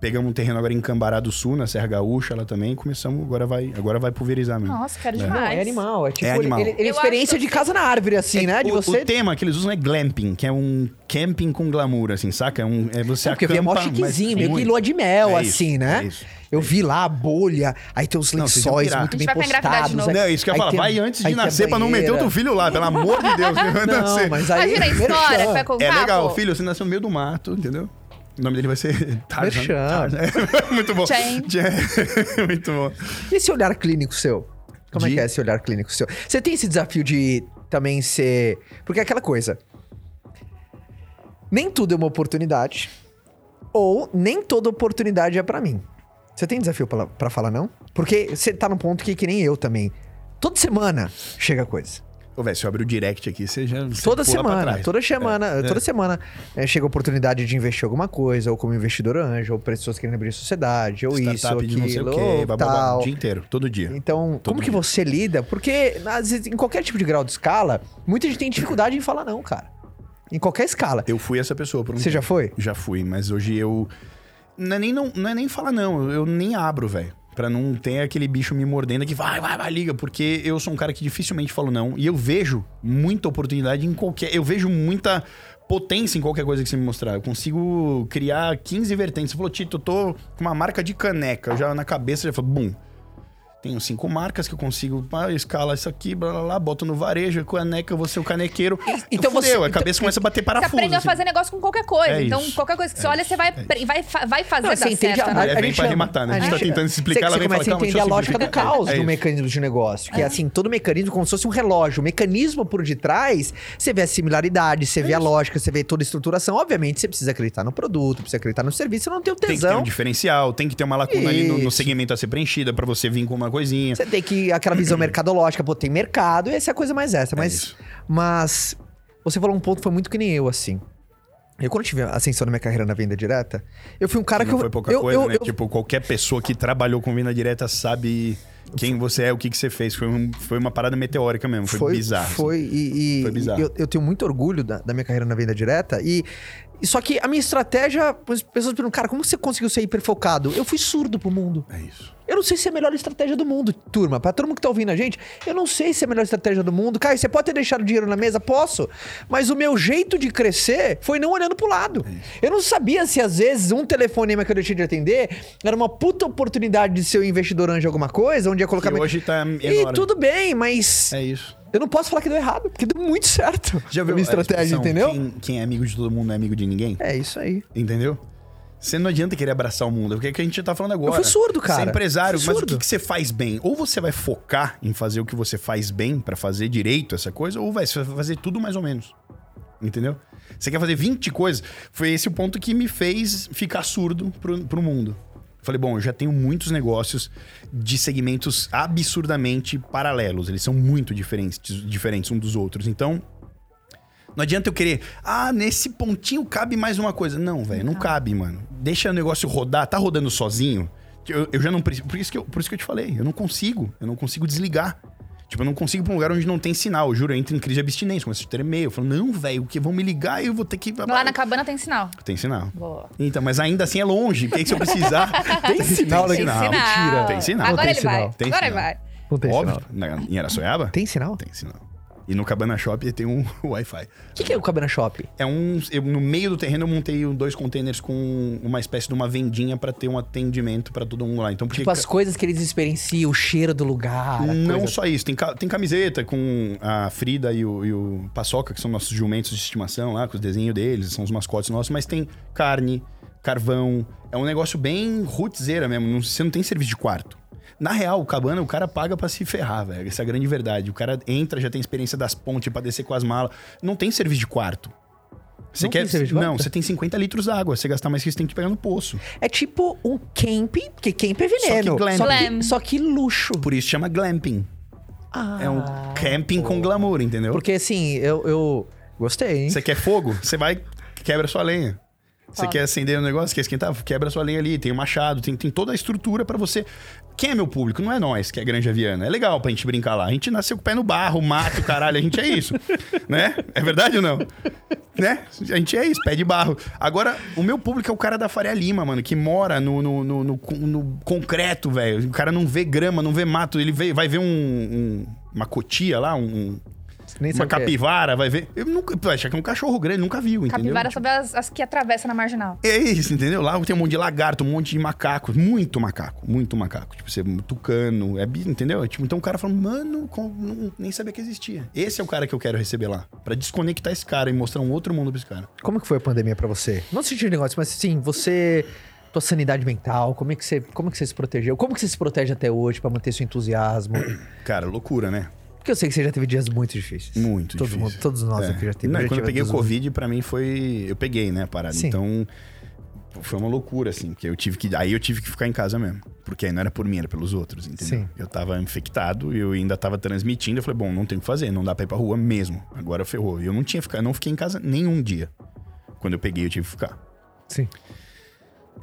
pegamos um terreno agora em Cambará do Sul, na Serra Gaúcha, lá também. Começamos, agora vai, agora vai pulverizar mesmo. Nossa, quero É. Não, demais. é animal. É tipo, É animal. Ele, ele, ele é experiência de casa na árvore, assim, né? De o, você. o tema que eles usam é glamping, que é um camping com glamour, assim, saca? É, um, é você É, porque eu vi é mó acampa, chiquezinho, meio que lua de mel, É isso, assim, né? é isso. Eu vi lá a bolha, aí tem os Não, lençóis pirar. muito bem postados. Não, é isso que eu ia falar. Vai antes de nascer pra não meter o teu filho lá, pelo amor de Deus. Não, nascer. mas aí... Imagina a história que vai contar, É legal, pô. filho, você nasceu no meio do mato, entendeu? O nome dele vai ser Tarzan. Tarzan. Muito bom. Muito bom. E esse olhar clínico seu? Como é De- que é esse olhar clínico seu? Você tem esse desafio de também ser... Porque é aquela coisa... Nem tudo é uma oportunidade. Ou nem toda oportunidade é pra mim. Você tem desafio pra, pra falar não? Porque você tá num ponto que, que nem eu também. Toda semana chega coisa. Ô, velho, se eu abrir o direct aqui, você já. você Toda semana, toda semana, É, é. toda semana é, chega a oportunidade de investir em alguma coisa, ou como investidor anjo, ou pessoas querendo abrir sociedade, ou isso, ou Startup de não sei aquilo, o quê, tal. o dia inteiro, todo dia. Então, como que dia. você lida? Porque às vezes, em qualquer tipo de grau de escala, muita gente tem dificuldade em falar não, cara. Em qualquer escala. Eu fui essa pessoa por um Você já tempo. foi? Já fui, mas hoje eu. Não é nem, não, não é nem falar não, eu, nem abro, velho. Pra não ter aquele bicho me mordendo que vai, vai, vai, liga. Porque eu sou um cara que dificilmente falo não. E eu vejo muita oportunidade em qualquer. Eu vejo muita potência em qualquer coisa que você me mostrar. Eu consigo criar 15 vertentes. Você falou, Tito, eu tô com uma marca de caneca. Eu já na cabeça já falo, bum. Tenho cinco marcas que eu consigo ah, escala isso aqui, blá blá blá, boto no varejo, caneca, eu vou ser o canequeiro. então então você- fudeu, a então- cabeça começa a bater Você parafuso. aprende a assim. fazer negócio com qualquer coisa. É então, isso. qualquer coisa que você É olha, isso. você vai, É vai, vai fazer Não, você entende certo. a, né? a, É, a vem gente pra chama- arrematar, né? A gente tá tentando se explicar, você, ela você vem falar, a calma, entender a lógica do caos É do isso. mecanismo de negócio. Que é assim, todo mecanismo como se fosse um relógio. O mecanismo por detrás, você vê a similaridade, você vê a lógica, você vê toda a estruturação. Obviamente, você precisa acreditar no produto, precisa acreditar no serviço, você não tem o Tem que ter tesão. um diferencial, tem que ter uma lacuna ali no, segmento a ser preenchida pra você vir com uma coisinha. Você tem que aquela visão mercadológica, pô, tem mercado, e essa é a coisa mais essa. Mas, isso. mas você falou um ponto que foi muito que nem eu, assim. Eu, quando tive a ascensão na minha carreira na venda direta, eu fui um cara não que eu. foi pouca eu, coisa, eu- né? eu- Tipo, qualquer pessoa que trabalhou com venda direta sabe quem você é, o que, que você fez. Foi, um- foi uma parada meteórica mesmo, foi, bizarro. assim. Foi, e, e- Foi bizarro. Eu, eu tenho muito orgulho da, da minha carreira na venda direta. E, e só que a minha estratégia, as pessoas perguntam, cara, como você conseguiu ser hiperfocado? Eu fui surdo pro mundo. É isso. Eu não sei se é a melhor estratégia do mundo, turma. Pra todo mundo que tá ouvindo a gente, eu não sei se é a melhor estratégia do mundo. Caio, você pode ter deixado dinheiro na mesa? Posso. Mas o meu jeito de crescer foi não olhando pro lado. Eu não sabia se às vezes um telefonema que eu deixei de atender era uma puta oportunidade de ser um investidor anjo em alguma coisa, onde ia colocar... Que minha- hoje tá E enorme. tudo bem, mas É isso. eu não posso falar que deu errado, porque deu muito certo. Já viu minha estratégia, entendeu? Quem, quem é amigo de todo mundo não é amigo de ninguém? É isso aí. Entendeu? Você não adianta querer abraçar o mundo, porque é o que a gente tá falando agora. Eu fui surdo, cara. Você é empresário, mas o que, que você faz bem? Ou você vai focar em fazer o que você faz bem pra fazer direito essa coisa, ou vai, você vai fazer tudo mais ou menos. Entendeu? Você quer fazer 20 coisas. Foi esse o ponto que me fez ficar surdo pro, pro mundo. Falei, bom, eu já tenho muitos negócios de segmentos absurdamente paralelos. Eles são muito diferentes, diferentes um dos outros. Então, não adianta eu querer, ah, nesse pontinho cabe mais uma coisa. Não, velho, não cabe, mano. Deixa o negócio rodar, tá rodando sozinho. Eu, eu já não preciso. Por isso, que eu, por isso que eu te falei, eu não consigo. Eu não consigo desligar. Tipo, eu não consigo ir pra um lugar onde não tem sinal. Eu juro, eu entro em crise de abstinência, começo a tremer. Eu falo, não, velho, o que vão me ligar e eu vou ter que. Lá na cabana tem sinal. Tem sinal. Boa. Então, mas ainda assim é longe. Porque aí se eu precisar. Tem sinal, tem sinal. Mentira. Tem sinal. Agora Não ele tem vai. sinal. Tem Agora sinal. ele vai. Não tem Óbvio. sinal. Na, em Araçoiaba? Tem sinal? Tem sinal. E no Cabana Shop tem um Wi-Fi. O que, que é o Cabana Shop? É um. eu- no meio do terreno eu montei dois containers com uma espécie de uma vendinha pra ter um atendimento pra todo mundo lá. Então, porque. Tipo, as coisas que eles experienciam, o cheiro do lugar. não coisa- só isso, tem, tem camiseta com a Frida e o, e o Paçoca, que são nossos jumentos de estimação lá, com os desenhos deles, são os mascotes nossos, mas tem carne, carvão. É um negócio bem rootzeira mesmo. não- você não tem serviço de quarto. Na real, o cabana, o cara paga pra se ferrar, velho. Essa é a grande verdade. O cara entra, já tem experiência das pontes pra descer com as malas. Não tem serviço de quarto. Você Não quer. tem serviço de não, você tem 50 litros d'água. Você gastar mais que isso, tem que pegar no poço. É tipo um camp, porque camp é veneno. glam. Só Glam. que, só que luxo. Por isso chama glamping. Ah, É um camping com glamour, entendeu? Porque assim, eu, eu gostei, hein? Você quer fogo? Você vai, quebra sua lenha. Você quer acender um negócio, quer esquentar? Quebra sua lenha ali. Tem o machado, tem, tem toda a estrutura pra você. Quem é meu público? Não é nós, que é Granja Viana. É legal pra gente brincar lá. A gente nasceu com o pé no barro, mato, caralho. A gente é isso. né? É verdade ou não? né? A gente é isso, pé de barro. Agora, o meu público é o cara da Faria Lima, mano, que mora no, no, no, no- no concreto, velho. O cara não vê grama, não vê mato. Ele vê- vai ver um, um- uma cotia lá, um, Nem uma é. capivara, vai ver. Eu nunca. Tu acha que é um cachorro grande, nunca viu, entendeu? Capivara sobre as, as que atravessam na marginal. É isso, entendeu? Lá tem um monte de lagarto, um monte de macaco, muito macaco, muito macaco. Tipo, você tucano, é, entendeu? É Tipo, então o cara fala, mano, com- não- nem sabia que existia. Esse é o cara que eu quero receber lá. Pra desconectar esse cara e mostrar um outro mundo pra esse cara. Como que foi a pandemia pra você? Não no sentido de negócio, mas sim, você... Tua sanidade mental, como é que você, como que você se protegeu? Como que você se protege até hoje pra manter seu entusiasmo? Cara, loucura, né? Porque eu sei que você já teve dias muito difíceis. Muito Todo difícil. mundo- todos nós É. aqui já teve. Não, já quando eu peguei o tivemos- Covid, pra mim foi. Eu peguei, né, a parada. Sim. Então. Foi uma loucura, assim, porque eu tive que. Aí eu tive que ficar em casa mesmo. Porque aí não era por mim, era pelos outros, entendeu? Sim. Eu tava infectado e eu ainda tava transmitindo. Eu falei, bom, não tem o que fazer, não dá pra ir pra rua mesmo. Agora ferrou. E eu não tinha ficado, não fiquei em casa nenhum dia. Quando eu peguei, eu tive que ficar. Sim.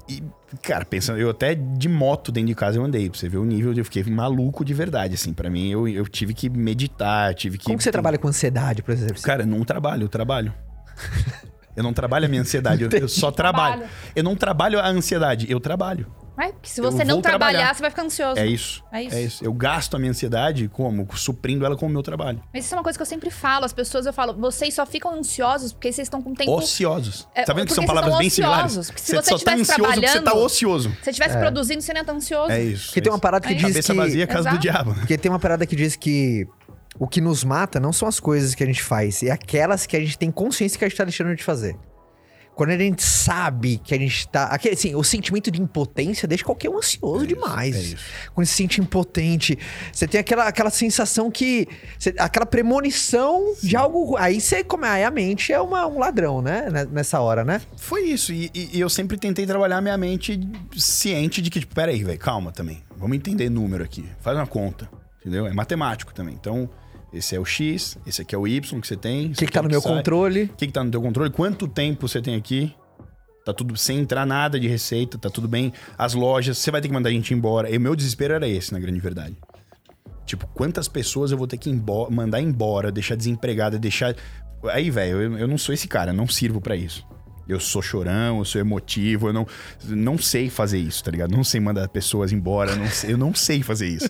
E, cara, pensando, eu até de moto dentro de casa eu andei, pra você ver o nível, eu fiquei maluco de verdade, assim. Pra mim, eu, eu tive que meditar, tive que. Como que você trabalha com ansiedade, por exemplo? Cara, eu não trabalho, eu trabalho. Eu não trabalho a minha ansiedade, eu, eu só trabalho. Trabalho. Eu não trabalho a ansiedade, eu trabalho. Porque se você não trabalhar, trabalhar. você vai ficar ansioso. É isso. É isso. Eu gasto a minha ansiedade como? Suprindo ela com o meu trabalho. Mas isso é uma coisa que eu sempre falo. As pessoas, eu falo, vocês só ficam ansiosos porque vocês estão com tempo... Ociosos. É, tá vendo que são palavras bem similares? ociosos, porque se você você só tá ansioso porque você tá ocioso. Se você estivesse produzindo, você não ia estar ansioso. É isso. Porque é tem uma isso. parada que É diz Cabeça que... vazia, casa do Exato. diabo. Porque tem uma parada que diz que o que nos mata não são as coisas que a gente faz, é aquelas que a gente tem consciência que a gente tá deixando de fazer. Quando a gente sabe que a gente tá. Aquele, assim, o sentimento de impotência deixa qualquer um ansioso É isso, demais. é isso. Quando se sente impotente, você tem aquela, aquela sensação que. você- aquela premonição de algo. Aí você come. Aí a mente é uma- um ladrão, né? Né- Nessa hora, né? Foi isso. E, e- e eu sempre tentei trabalhar minha mente ciente de que, tipo, peraí, velho, calma também. Vamos entender número aqui. Faz uma conta. Entendeu? É matemático também. Então, esse é o X, esse aqui é o Y que você tem. O que, que tá no meu controle? O que, que tá no teu controle? Quanto tempo você tem aqui? Tá tudo sem entrar nada de receita, tá tudo bem. As lojas, você vai ter que mandar a gente embora. E o meu desespero era esse, na grande verdade. Tipo, quantas pessoas eu vou ter que mandar embora, deixar desempregada, deixar. Aí, velho, eu, eu não sou esse cara, não sirvo pra isso. Eu sou chorão, eu sou emotivo, eu não, não sei fazer isso, tá ligado? Não sei mandar pessoas embora, eu não sei, eu não sei fazer isso.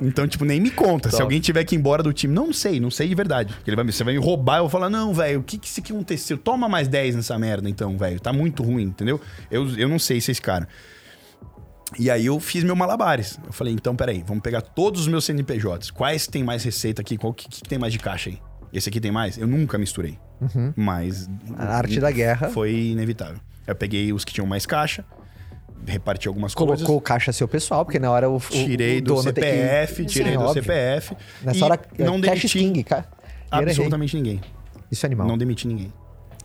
Então, tipo, nem me conta. Se Top. alguém tiver que ir embora do time, não sei, não sei de verdade. Porque ele vai, me- você vai me roubar, eu vou falar, não, velho, o que que isso aqui aconteceu? Toma mais 10 nessa merda, então, velho. Tá muito ruim, entendeu? Eu, eu não sei se esse cara. E aí eu fiz meu malabares. Eu falei, então, peraí, vamos pegar todos os meus CNPJs. Quais tem mais receita aqui? Qual que, que tem mais de caixa aí? Esse aqui tem mais? Eu nunca misturei. Mas. A arte da guerra. Foi inevitável. Eu peguei os que tinham mais caixa, reparti algumas Colocou coisas. o caixa seu pessoal, porque na hora o, o, Tirei o do tem que- CPF, tirei Sim, do óbvio. CPF. Nessa e hora, não é, cash demiti King, cara. absolutamente ninguém. Isso é animal. Não demiti ninguém.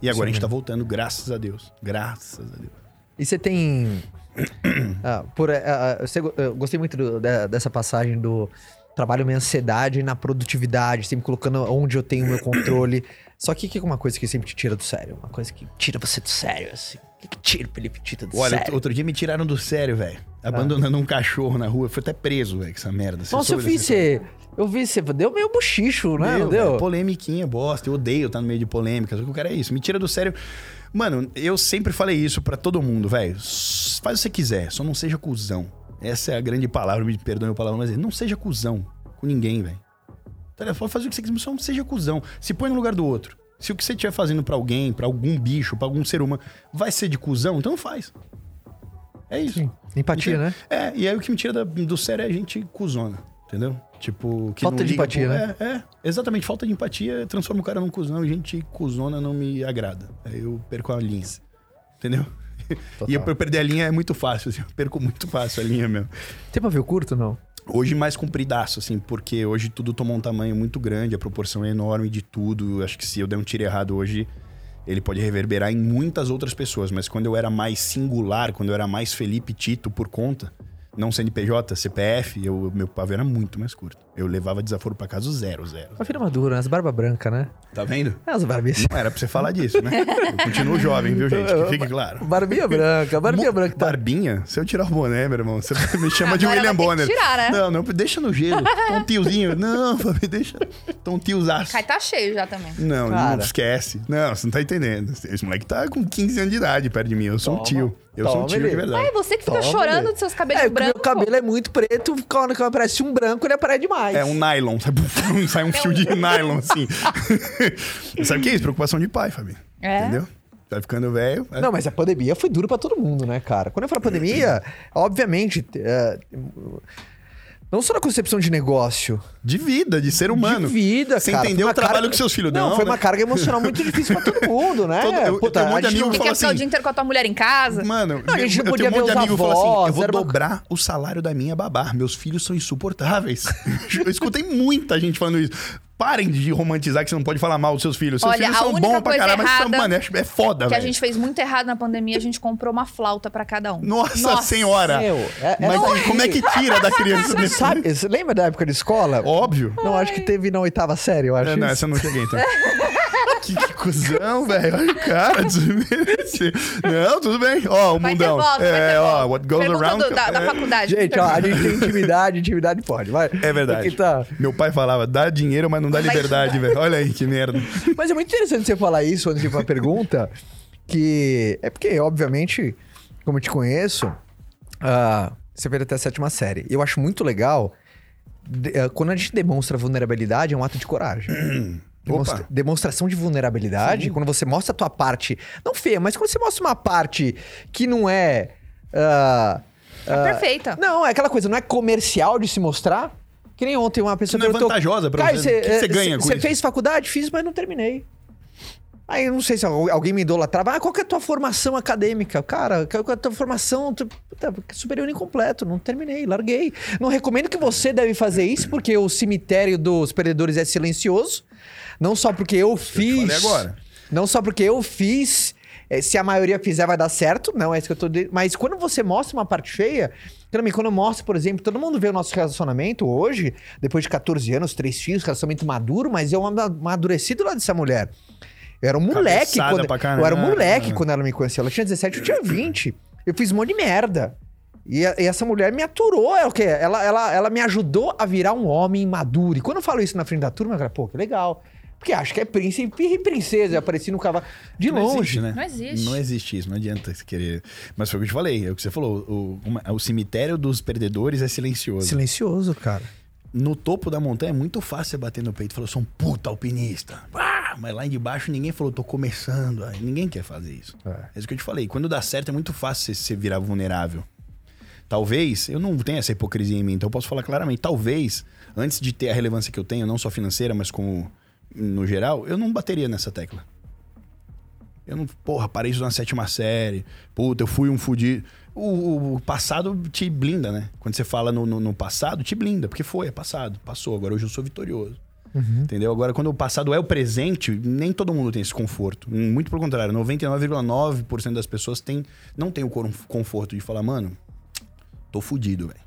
E agora a gente tá voltando, graças a Deus. Graças a Deus. E você tem. Ah, por, ah, ah, você go- eu gostei muito do- da- dessa passagem do trabalho minha ansiedade na produtividade, sempre colocando onde eu tenho o meu controle. Só que que é uma coisa que sempre te tira do sério? Uma coisa que tira você do sério, assim. O que, que tira o Felipe Tita do Olha, sério? outro dia me tiraram do sério, velho. Abandonando um cachorro na rua. Foi até preso, velho, com essa merda. Você Nossa, eu vi você. Eu vi você. Deu meio bochicho, né? Deu, não deu? velho, Polemiquinha, bosta. Eu odeio estar no meio de polêmica. Só que o cara é isso. Me tira do sério. Mano, eu sempre falei isso pra todo mundo, velho. Faz o que você quiser, só não seja cuzão. Essa é a grande palavra, me perdoe a palavra, mas é, não seja cuzão com ninguém, velho. Tá, Pode fazer o que você quiser, mas só não seja cuzão. Se põe no lugar do outro. Se o que você estiver fazendo pra alguém, pra algum bicho, pra algum ser humano, vai ser de cuzão, então não faz. É isso. Sim. Empatia, né? É, e aí o que me tira da- do sério é a gente cuzona, entendeu? Tipo, que Falta de empatia, pro- né? É, é, exatamente. Falta de empatia transforma o cara num cuzão e gente cuzona não me agrada. Aí eu perco a linha. Entendeu? Total. E eu, pra eu perder a linha é muito fácil, assim, eu perco muito fácil a linha mesmo. Tem pavio curto, não? Hoje mais compridaço, assim, porque hoje tudo tomou um tamanho muito grande, a proporção é enorme de tudo. Acho que se eu der um tiro errado hoje, ele pode reverberar em muitas outras pessoas. Mas quando eu era mais singular, quando eu era mais Felipe Tito por conta, não CNPJ, CPF, eu, meu pavê era muito mais curto. Eu levava desaforo pra casa zero, zero. Uma filha madura, as barba branca, né? Tá vendo? É, as barbinhas. Não era pra você falar disso, né? Eu continuo jovem, viu, gente? Que fique claro. Barbinha branca, barbinha Mo- branca. Tá... Barbinha? Se eu tirar o boné, meu irmão, você me chama de Agora William vai ter Bonner. que tirar, né? Não, não, deixa no gelo. Tô um tiozinho. Não, Fabi, deixa. Tô um tiozaço. Cai tá cheio já também. Não, Cara. não esquece. Não, você não tá entendendo. Esse moleque tá com 15 anos de idade perto de mim. Eu sou um Toma. tio. Eu sou um Toma, tio de verdade. Ai, você que fica Toma, chorando mulher. dos seus cabelos É, brancos. meu cabelo é muito preto, quando aparece um branco, ele aparece demais. É um nylon. Sai, um fio de nylon, assim. Sabe o que é isso? Preocupação de pai, Fabi. É? Entendeu? Tá ficando velho. é- Não, mas a pandemia foi duro pra todo mundo, né, cara? Quando eu falo pandemia, obviamente, é, não só na concepção de negócio, De vida, de ser humano. de vida, Você cara. entendeu Foi uma o trabalho carga- que seus filhos Não, dão, foi né? uma carga emocional muito difícil pra todo mundo, né? Todo- eu- eu tenho um monte de amigo não- Que fala assim, o dia inteiro com a tua mulher em casa. Mano, Não, a gente eu não podia tenho um monte de amigo que fala assim: eu vou era uma- dobrar o salário da minha babá. Meus filhos são insuportáveis. eu escutei muita gente falando isso. Parem de romantizar que você não pode falar mal dos seus filhos. Seus Olha, filhos a são única bons pra coisa caralho, mas são, errada mano, é, é foda, que a velho. gente fez muito errado na pandemia, a gente comprou uma flauta pra cada um. Nossa, senhora! Meu, é- é mas horrível. como é que tira da criança desse? Sabe, você lembra da época de escola? Óbvio. Não, acho que teve na oitava série, eu acho. É, não, isso. essa eu não cheguei, então. que, que cuzão, velho. Olha o cara, desmerece. Não, tudo bem. Ó, o Vai mundão. volta, é, ó, what goes Pergunta around... do- da, da é, faculdade. Gente, ó, a gente tem intimidade, intimidade pode, vai. É verdade. Tá- Meu pai falava, dá dinheiro, mas não dá liberdade, velho. Olha aí, que merda. Mas é muito interessante você falar isso antes de ir pra pergunta, que é porque, obviamente, como eu te conheço, ah, você veio até a sétima série. E eu acho muito legal, de- ah, quando a gente demonstra vulnerabilidade, é um ato de coragem. Demonstra- Opa. demonstração de vulnerabilidade, quando você mostra a tua parte, não feia, mas quando você mostra uma parte que não é... ah, Tá perfeita. não, é aquela coisa, não é comercial de se mostrar. Que nem ontem uma pessoa Isso não é perguntou, vantajosa pra "Caio, você? O que eh, você ganha com Você isso?" fez faculdade? Fiz, mas não terminei. Aí eu não sei se al- alguém me idolatrava. Ah, qual que é a tua formação acadêmica? Cara, qual que é a tua formação? Puta, superior incompleto, não terminei, larguei. Não recomendo que você deve fazer isso, porque o cemitério dos perdedores é silencioso. Não só porque eu fiz. falei agora. Não só porque eu fiz. eh, Se a maioria fizer, vai dar certo. Não, é isso que eu tô. Mas quando você mostra uma parte feia. Quando eu mostro, por exemplo, todo mundo vê o nosso relacionamento hoje, depois de 14 anos, três filhos, relacionamento maduro, mas eu ama- amadureci do lado dessa mulher. Eu era um moleque Cabeçada quando. pra caramba. Eu era um moleque quando ela me conheceu. Ela tinha 17, eu tinha 20. Eu fiz um monte de merda. E, a- e essa mulher me aturou, é o quê? Ela, ela, ela me ajudou a virar um homem maduro. E quando eu falo isso na frente da turma, eu falo, pô, que legal. Porque acho que é príncipe e princesa. Eu apareci no cavalo. De Não longe. existe, né? Não existe. Não existe isso, não adianta você querer. Mas foi o que eu te falei, é o que você falou. O, uma- o cemitério dos perdedores é silencioso. Silencioso, cara. No topo da montanha é muito fácil você bater no peito e falar, eu sou um puta alpinista. Ah, mas lá de baixo ninguém falou, tô começando. Ninguém quer fazer isso. É. É isso que eu te falei. Quando dá certo é muito fácil você, você virar vulnerável. Talvez, eu não tenho essa hipocrisia em mim, então eu posso falar claramente. Talvez, antes de ter a relevância que eu tenho, não só financeira, mas como no geral, eu não bateria nessa tecla. Eu não, porra, parei isso na sétima série. Puta, eu fui um fudido. O, o passado te blinda, né? Quando você fala no, no, no passado, te blinda, porque foi, é passado, passou. Agora hoje eu sou vitorioso. Entendeu? Agora, quando o passado é o presente, nem todo mundo tem esse conforto. Muito pelo contrário, 99,9% das pessoas tem, não tem o conforto de falar, mano, tô fudido, velho.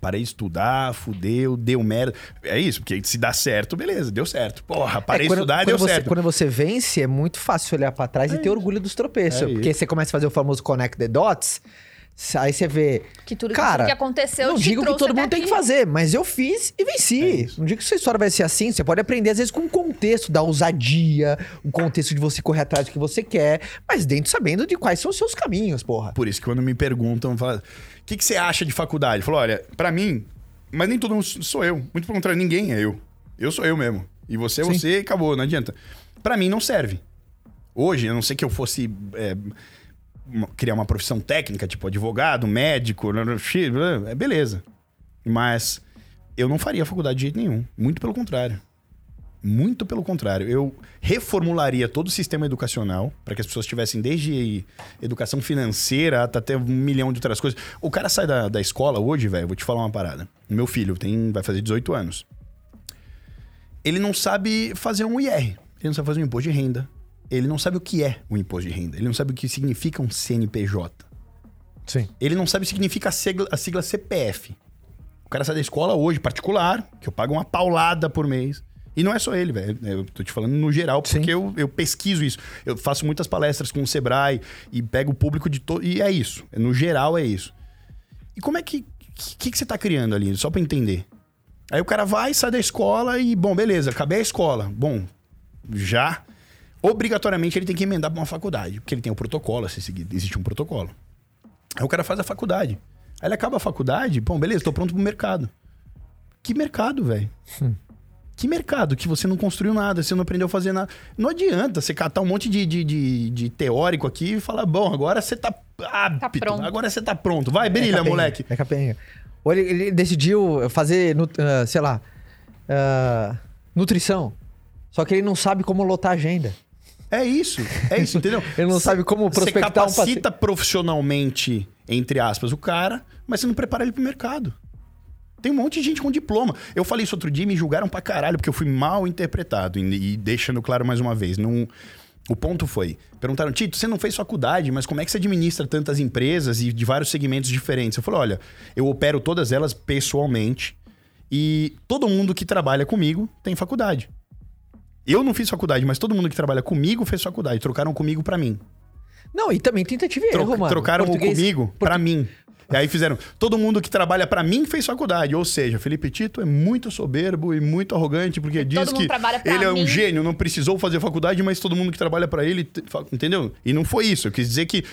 Parei de estudar, fudeu, deu merda. É isso, porque se dá certo, beleza, deu certo. Porra, parei É, de quando, estudar, quando deu você, certo. Quando você vence, é muito fácil olhar pra trás e ter orgulho dos tropeços. É porque isso. você começa a fazer o famoso connect the dots, aí você vê. Que tudo Cara, tudo que aconteceu Não te digo que todo mundo tem que aqui. fazer, mas eu fiz e venci. não digo que sua história vai ser assim. Você pode aprender, às vezes, com o contexto da ousadia, o contexto de você correr atrás do que você quer, mas dentro sabendo de quais são os seus caminhos, porra. Por isso que quando me perguntam, fala, o que, que você acha de faculdade? Eu falo, olha, pra mim, mas nem todo mundo sou eu. Muito pelo contrário, ninguém é eu. Eu sou eu mesmo. E você é você e acabou, não adianta. Pra mim não serve. Hoje, a não ser que eu fosse é, criar uma profissão técnica, tipo advogado, médico, né, é beleza. Mas eu não faria faculdade de jeito nenhum. Muito pelo contrário. Muito pelo contrário. Eu reformularia todo o sistema educacional para que as pessoas tivessem desde educação financeira até um milhão de outras coisas. O cara sai da, da escola hoje, velho, vou te falar uma parada. O meu filho tem, vai fazer 18 anos. Ele não sabe fazer um IR. Ele não sabe fazer um imposto de renda. Ele não sabe o que é o imposto de renda. Ele não sabe o que significa um CNPJ. Sim. Ele não sabe o que significa a sigla, a sigla CPF. O cara sai da escola hoje, particular, que eu pago uma paulada por mês. E não é só ele, velho. Eu tô te falando no geral, porque eu, eu pesquiso isso. Eu faço muitas palestras com o Sebrae e pego o público de todo. E é isso. No geral, é isso. E como é que. O que, que você tá criando ali? Só pra entender. Aí o cara vai, sai da escola e, bom, beleza, acabei a escola. Bom, já. Obrigatoriamente ele tem que emendar pra uma faculdade, porque ele tem um protocolo a ser seguido. Existe um protocolo. Aí o cara faz a faculdade. Aí ele acaba a faculdade, bom, beleza, tô pronto pro mercado. Que mercado, velho? Que mercado que você não construiu nada, você não aprendeu a fazer nada. Não adianta você catar um monte de, de, de, de teórico aqui e falar, bom, agora você tá apto, pronto. agora você tá pronto. Vai, brilha, capenga, moleque. É capenga. Ou ele, ele decidiu fazer, ah, sei lá, ah, nutrição. Só que ele não sabe como lotar a agenda. É isso, é isso, entendeu? Ele não sabe como prospectar um Você paciente. capacita profissionalmente, entre aspas, o cara, mas você não prepara ele pro mercado. Tem um monte de gente com diploma. Eu falei isso outro dia e me julgaram pra caralho, porque eu fui mal interpretado. E, e deixando claro mais uma vez, não... O ponto foi, perguntaram, Tito, você não fez faculdade, mas como é que você administra tantas empresas e de vários segmentos diferentes? Eu falei, olha, eu opero todas elas pessoalmente e todo mundo que trabalha comigo tem faculdade. Eu não fiz faculdade, mas todo mundo que trabalha comigo fez faculdade. Trocaram comigo pra mim. Não, e também tentativa e Tro- erro, mano. trocaram Português- comigo pra mim. E aí fizeram. Todo mundo que trabalha pra mim fez faculdade. Ou seja, Felipe Tito é muito soberbo e muito arrogante, porque diz mundo que ele é um mim. gênio, não precisou fazer faculdade, mas todo mundo que trabalha pra ele. Entendeu? E não foi isso. Eu quis dizer que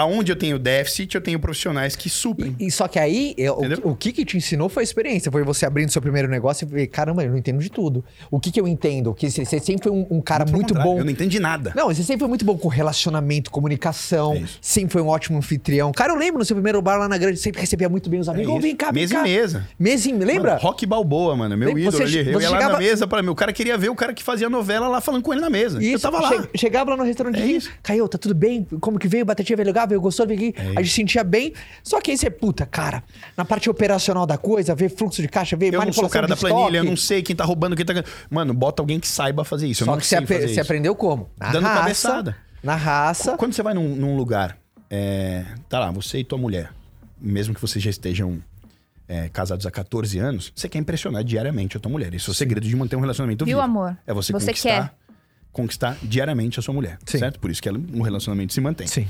aonde eu tenho déficit, eu tenho profissionais que suprem. E só que aí, eu- o, o que que te ensinou foi a experiência. Foi você abrindo seu primeiro negócio e ver, caramba, eu não entendo de tudo. O que que eu entendo? Que você você sempre foi um, um cara muito contrário, bom. Eu não entendi nada. Não, você sempre foi muito bom com relacionamento, comunicação. É sempre foi um ótimo anfitrião. Cara, eu lembro no seu primeiro bar lá na grande, sempre recebia muito bem os É amigos. Ô, isso. vem cá, vem mesa cá. e mesa. Mesa e lembra? Mano, Rock Balboa, mano. Meu Lembra? ídolo Você- ali. Eu você ia lá chegava- na mesa para meu cara queria ver o cara que fazia novela lá falando com ele na mesa. eu tava lá. che- chegava lá no restaurante. É isso. Caiu, tá tudo bem? Como que veio? Batatinha veio legal? Gostoso? Veio aqui. É a gente sentia bem. Só que aí você, puta, cara, na parte operacional da coisa, ver fluxo de caixa, ver Eu não manipulação sou o cara de da planilha, eu não sei quem tá roubando, quem tá. Mano, bota alguém que saiba fazer isso. eu Só não que você, sei ape- fazer você isso. aprendeu como? Na Dando raça. cabeçada. Na raça. Quando você vai num, num lugar, é, tá lá, você e tua mulher, mesmo que vocês já estejam é, casados há 14 anos, você quer impressionar diariamente a tua mulher. Esse é o segredo de manter um relacionamento Viu, vivo. amor? É você, Você conquistar, conquistar diariamente a sua mulher, Sim. certo? Por isso que um relacionamento se mantém. Sim.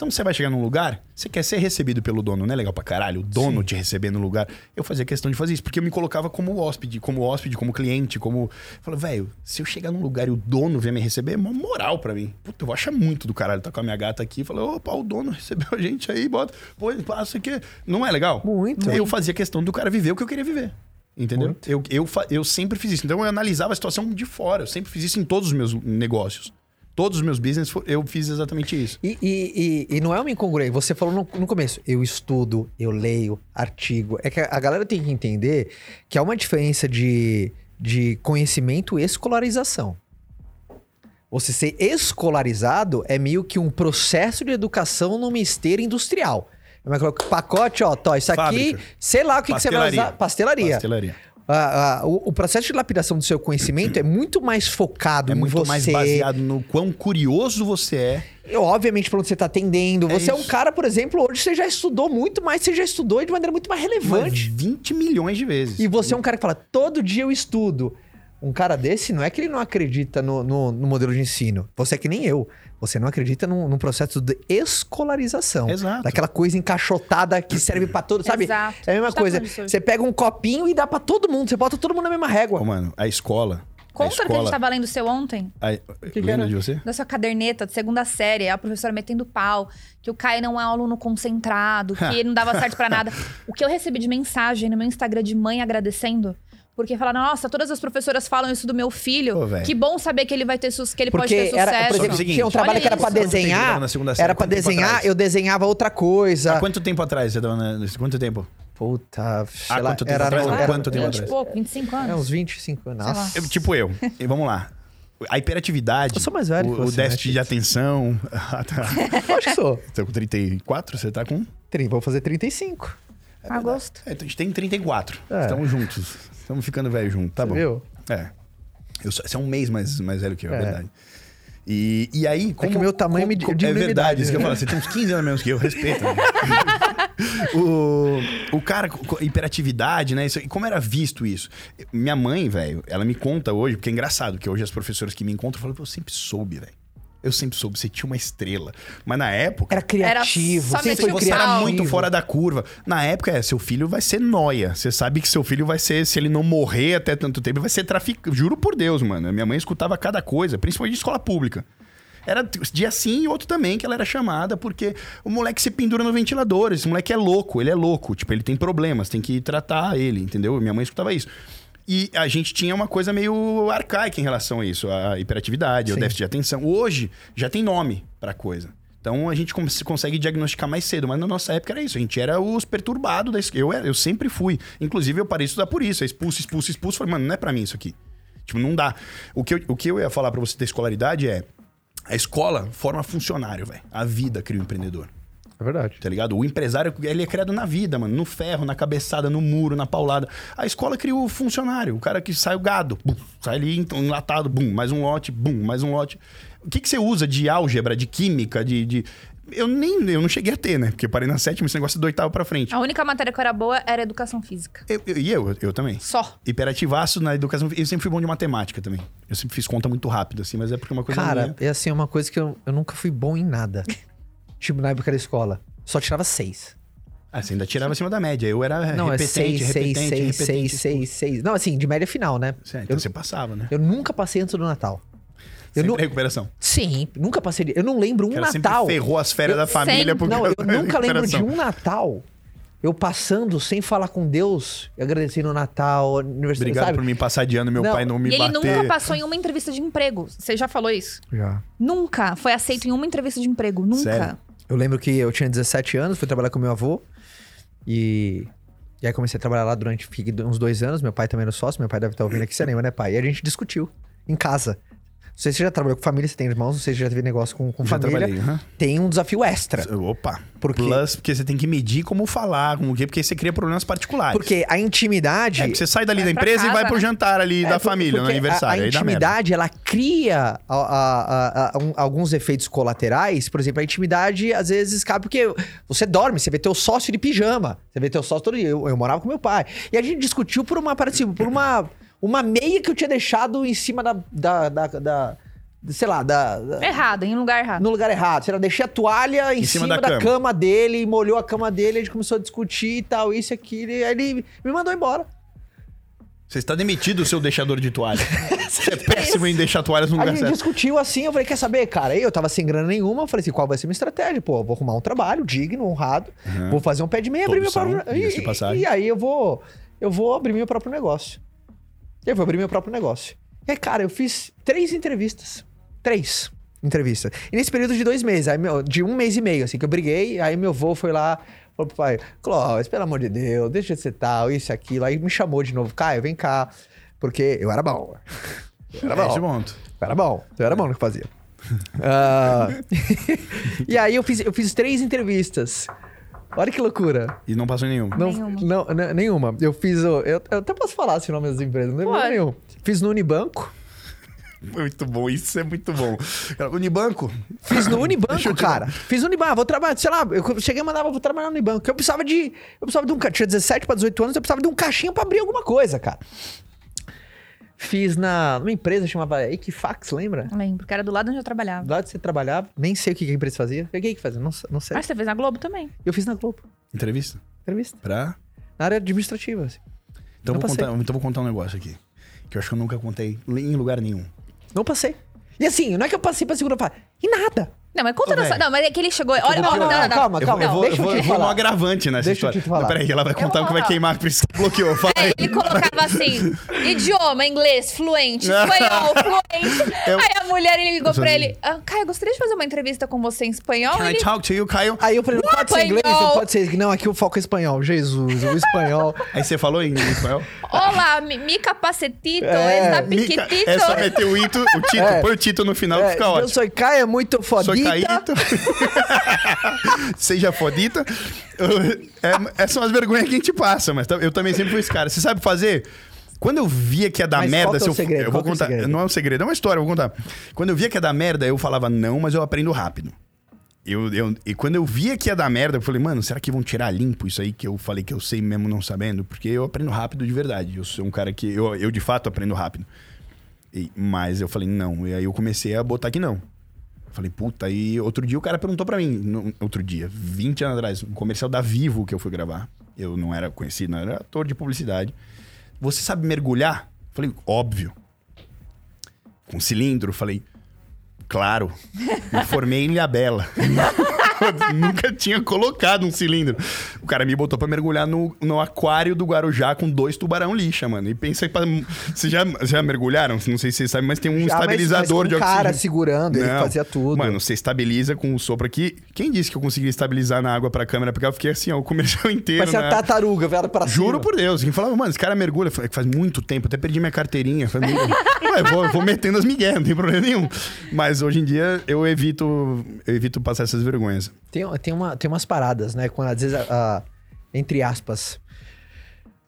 Então você vai chegar num lugar, você quer ser recebido pelo dono, não é legal pra caralho? O dono te receber no lugar. Eu fazia questão de fazer isso, porque eu me colocava como hóspede, como hóspede, como cliente, como. Falei, velho, se eu chegar num lugar e o dono vier me receber, é uma moral pra mim. Puta, eu vou achar muito do caralho. Tá com a minha gata aqui, falei, opa, o dono recebeu a gente aí, bota, pô, passa aqui. Não é legal? Muito. Eu fazia questão do cara viver o que eu queria viver. Entendeu? Eu, eu, eu sempre fiz isso. Então eu analisava a situação de fora. Eu sempre fiz isso em todos os meus negócios. Todos os meus business, eu fiz exatamente isso. E, e, e, e não é uma incongruência. Você falou no, no começo, eu estudo, eu leio artigo. É que a, a galera tem que entender que há uma diferença de, de conhecimento e escolarização. Você ser escolarizado é meio que um processo de educação numa esteira industrial. É pacote, ó, tó, isso aqui, Fábrica. sei lá o que, que você vai usar. Pastelaria. Pastelaria. Ah, ah, o, o processo de lapidação do seu conhecimento é muito mais focado É em muito você. mais baseado no quão curioso você é. E, Obviamente, para onde você está atendendo. É você é um isso. cara, por exemplo, hoje você já estudou muito mais, você já estudou de maneira muito mais Mas relevante. 20 milhões de vezes. E você é um cara que fala, todo dia eu estudo. Um cara desse não é que ele não acredita no, no, no modelo de ensino. Você é que nem eu. Você não acredita num, num processo de escolarização. Exato. Daquela coisa encaixotada que serve pra todo, sabe? Exato. É a mesma gente tá coisa. Você pega um copinho e dá pra todo mundo. Você bota todo mundo na mesma régua. Ô, mano, a escola. Conta a o que a gente escola, tava lendo seu ontem. a- que lembra era? de você? Da sua caderneta de segunda série, a professora metendo pau, que o Caio não é um aluno concentrado, que ele não dava certo pra nada. O que eu recebi de mensagem no meu Instagram de mãe agradecendo, porque falaram, nossa, todas as professoras falam isso do meu filho. Pô, que bom saber que ele vai ter que ele pode ter Porque sucesso. era, por é exemplo, seguinte, tinha um trabalho que era você desenhar. Era tempo desenhar, eu desenhava outra coisa. Há quanto tempo atrás você tava na... Quanto tempo? Puta, sei lá, quanto tempo era, atrás? era, Há quanto tempo 20 atrás? e pouco, 25 anos. É, uns 25 anos. Nossa. Eu- tipo eu. E vamos lá. A hiperatividade. Eu sou mais velho o, que o você, déficit né, de atenção. Ah, tá. Eu acho que sou. Você tá com 34, você tá com. Vou fazer 35. Agosto. É, então a gente tem 34. É. Estamos juntos. Estamos ficando velho junto, tá Você bom. viu? É. Eu sou, você é um mês mais, mais velho que eu, é É. verdade. E, e aí, como... que o meu tamanho me como- É verdade, isso que eu falo. Você tem uns 15 anos menos que eu, respeito. né? o, o cara, hiperatividade, né? Isso, e como era visto isso? Minha mãe, velho, ela me conta hoje, porque é engraçado, que hoje as professoras que me encontram falam, "Pô, eu sempre soube, velho. Eu sempre soube, você tinha uma estrela. Mas na época... Era criativo, só sempre foi Você era muito fora da curva. Na época, é, seu filho vai ser noia. Você sabe que seu filho vai ser, se ele não morrer até tanto tempo, vai ser traficante. Juro por Deus, mano. Minha mãe escutava cada coisa, principalmente de escola pública. Era dia sim e outro também que ela era chamada, porque o moleque se pendura no ventilador. Esse moleque é louco, ele é louco. Tipo, ele tem problemas, tem que tratar ele, entendeu? Minha mãe escutava isso. E a gente tinha uma coisa meio arcaica em relação a isso, a hiperatividade, o Sim. déficit de atenção. Hoje já tem nome pra coisa. Então a gente cons- consegue diagnosticar mais cedo, mas na nossa época era isso. A gente era os perturbados da escola. Eu, eu sempre fui. Inclusive, eu parei de estudar por isso. Eu expulso, expulso, expulso. Falei, mano, não é pra mim isso aqui. Tipo, não dá. O que eu, o que eu ia falar pra você da escolaridade é. A escola forma funcionário, velho. A vida cria o empreendedor. É verdade. Tá ligado? O empresário, ele é criado na vida, mano. No ferro, na cabeçada, no muro, na paulada. A escola cria o funcionário. O cara que sai o gado. Bum, sai ali então, enlatado. Bum, mais um lote. Bum, mais um lote. O que, que você usa de álgebra, de química, de... de- Eu nem... Eu não cheguei a ter, né? Porque eu parei na sétima, esse negócio é do oitavo pra frente. A única matéria que eu era boa era educação física. Eu- eu- e eu, eu também. Só. Hiperativaço na educação. Eu sempre fui bom de matemática também. Eu sempre fiz conta muito rápido, assim, mas é porque é uma coisa Cara, minha. é assim, uma coisa que eu, eu nunca fui bom em nada. tipo, na época da escola. Só tirava seis. Ah, você ainda tirava acima da média. Eu era Não, é repetente, seis, seis, repetente, seis, repetente. seis, seis, seis. Não, assim, de média final, né? Certo, então Eu, você passava, né? eu nunca passei antes do Natal. Eu Sempre nu- recuperação. Sim, nunca passei. Eu não lembro um Natal. sempre ferrou as férias Eu- da família sempre- porque Não, eu nunca lembro de um Natal eu passando sem falar com Deus, agradecendo o Natal, aniversário, Obrigado sabe? por me passar de ano, meu Não, pai não me e ele bater. nunca passou em uma entrevista de emprego. Você já falou isso? Já. Nunca foi aceito em uma entrevista de emprego. Nunca. Sério? Eu lembro que eu tinha 17 anos, fui trabalhar com meu avô e. E aí comecei a trabalhar lá durante uns dois anos. Meu pai também era sócio, meu pai deve estar ouvindo aqui, você lembra, né, pai? E a gente discutiu em casa. Não sei se você já trabalhou com família, você tem irmãos, não sei se você já teve negócio com, com Já família. trabalhei, aham. Tem um desafio extra. Opa. Por quê? Plus, porque você tem que medir como falar, como o quê, porque você cria problemas particulares. Porque a intimidade. É, porque você sai dali Vai da empresa e casa, vai pro né? jantar ali É, da por- família, no aniversário. A, a intimidade, ela cria a- a- a- a- um- alguns efeitos colaterais. Por exemplo, a intimidade às vezes cabe porque você dorme, você vê teu sócio de pijama. Você vê teu sócio todo dia. Eu, eu morava com meu pai. E a gente discutiu por uma, por uma, uma meia que eu tinha deixado em cima da. da, da, da- sei lá, da. da- Errado, em um lugar errado. no lugar errado. Sei lá, deixei a toalha em, cima, da, cama. dele, molhou a cama dele, a gente começou a discutir e tal, isso e aquilo. E aí ele me mandou embora. Você está demitido, seu deixador de toalha. Você é péssimo em deixar toalhas no A lugar gente certo. discutiu assim, eu falei, quer saber, cara? Aí eu tava sem grana nenhuma, eu falei assim, qual vai ser a minha estratégia? Pô, eu vou arrumar um trabalho digno, honrado, vou fazer um pé de meia, abrir meu próprio... E, e aí eu vou, eu vou abrir meu próprio negócio. Eu vou abrir meu próprio negócio. E aí, cara, eu fiz três entrevistas. Três entrevistas. E nesse período de dois meses, aí meu, de um mês e meio, assim, que eu briguei, aí meu avô foi lá, falou pro pai, Clóvis, pelo amor de Deus, deixa de ser tal, isso, aquilo. Aí me chamou de novo, Caio, vem cá. Porque eu era bom. Eu era É bom. ponto. Eu era bom, eu era bom no que fazia. Ah, e aí eu fiz, eu fiz três entrevistas. Olha que loucura. E não passou em nenhum. Não, Nenhuma. Não, n- nenhuma. Eu fiz. o- Eu, eu até posso falar esse nome das empresas, não tem nenhum. Fiz no Unibanco. Muito bom, isso é muito bom. Unibanco, Fiz no Unibanco, cara. Fiz no Unibanco. Vou trabalhar, sei lá, eu cheguei e mandava, vou trabalhar no Unibanco. Eu precisava de. Eu precisava de um. Tinha 17 para 18 anos, eu precisava de um caixinha pra abrir alguma coisa, cara. Fiz na, numa empresa chamava Equifax, lembra? Lembro, que era do lado onde eu trabalhava. Lá onde você trabalhava, nem sei o que que a empresa fazia. O que que fazia? Não, não sei. Ah, você fez na Globo também. Eu fiz na Globo. entrevista. Entrevista. Pra... Na área administrativa. Assim. Então, Não vou passei. contar, então vou contar um negócio aqui. Que eu acho que eu nunca contei em lugar nenhum. Não passei. E assim, não é que eu passei pra segunda fase. E nada. Não, mas conta Ô, nossa. Não, mas é que ele chegou. Olha, Não, não, não, não, calma, Eu calma. vou, eu vou, deixa eu vou, eu te eu vou no agravante nessa Deixa eu história. te falar. Não, peraí, ela vai contar o que vai queimar, por isso que bloqueou. Fala aí. É, ele colocava assim: idioma, inglês, fluente, espanhol, fluente. Eu- Aí a mulher ele ligou Eu pra ele: ah, Caio, eu gostaria de fazer uma entrevista com você em espanhol. Can I Ele, talk to you, Caio? Aí eu falei, não pode ser inglês, não pode ser. Não, aqui o foco é espanhol. Jesus, o espanhol. Aí você falou em espanhol? Olá, mi, mi capacetito, É, está piquitito. é só meter o ito, o tito, É. põe o tito no final que É, fica eu ótimo. sou Caio, é muito Sou caíto. Seja fodita. É, essas são as vergonhas que a gente passa, mas eu também sempre fui esse cara. Você sabe fazer? Quando eu via que ia dar Mas merda, qual é o eu, segredo? eu Qual vou que é contar. segredo? Não é um segredo, é uma história, eu vou contar. Quando eu via que ia dar merda, eu falava não, mas eu aprendo rápido. Eu, eu, e quando eu via que ia dar merda, eu falei, mano, será que vão tirar limpo isso aí que eu falei que eu sei mesmo não sabendo? Porque eu aprendo rápido de verdade. Eu sou um cara que. Eu, eu de fato aprendo rápido. E- mas eu falei, não. E aí eu comecei a botar que não. Eu falei, puta, aí outro dia o cara perguntou pra mim, no- outro dia, 20 anos atrás, um comercial da Vivo que eu fui gravar. Eu não era conhecido, não era ator de publicidade. Você sabe mergulhar? Eu falei, óbvio. Com cilindro? Eu falei, claro. Me formei em Ilhabela. Nunca tinha colocado um cilindro. O cara me botou pra mergulhar no, no aquário do Guarujá com dois tubarão lixa, mano. E pensa pra. Vocês já, já mergulharam? Não sei se vocês sabem, mas tem um Já, mas- estabilizador mas de com o cara oxigênio. segurando, ele Não. fazia tudo. Mano, você estabiliza com o sopro aqui. Quem disse que eu consegui estabilizar na água pra câmera? Porque eu fiquei assim, ó, o comercial inteiro. Parecia a tartaruga, velho, pra cima. Juro por Deus. Quem falava, mano, esse cara mergulha. "É Faz muito tempo, até perdi minha carteirinha. Falei, Ué, vou, vou metendo as migué, não tem problema nenhum. Mas hoje em dia eu evito, eu evito passar essas vergonhas. Tem, tem, uma, tem umas paradas, né? Quando às vezes, ah, entre aspas,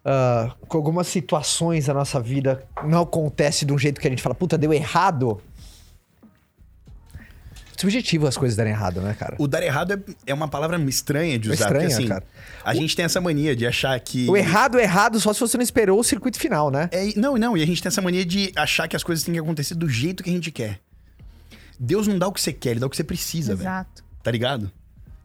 ah, com algumas situações da nossa vida não acontece de um jeito que a gente fala, puta, deu errado. Subjetivo as coisas darem errado, né, cara? O dar errado é, é uma palavra estranha de usar. Estranha, porque, assim, cara. A gente tem essa mania de achar que. O errado é errado só se você não esperou o circuito final, né? É, não, não, e a gente tem essa mania de achar que as coisas têm que acontecer do jeito que a gente quer. Deus não dá o que você quer, ele dá o que você precisa, velho. Exato. Tá ligado?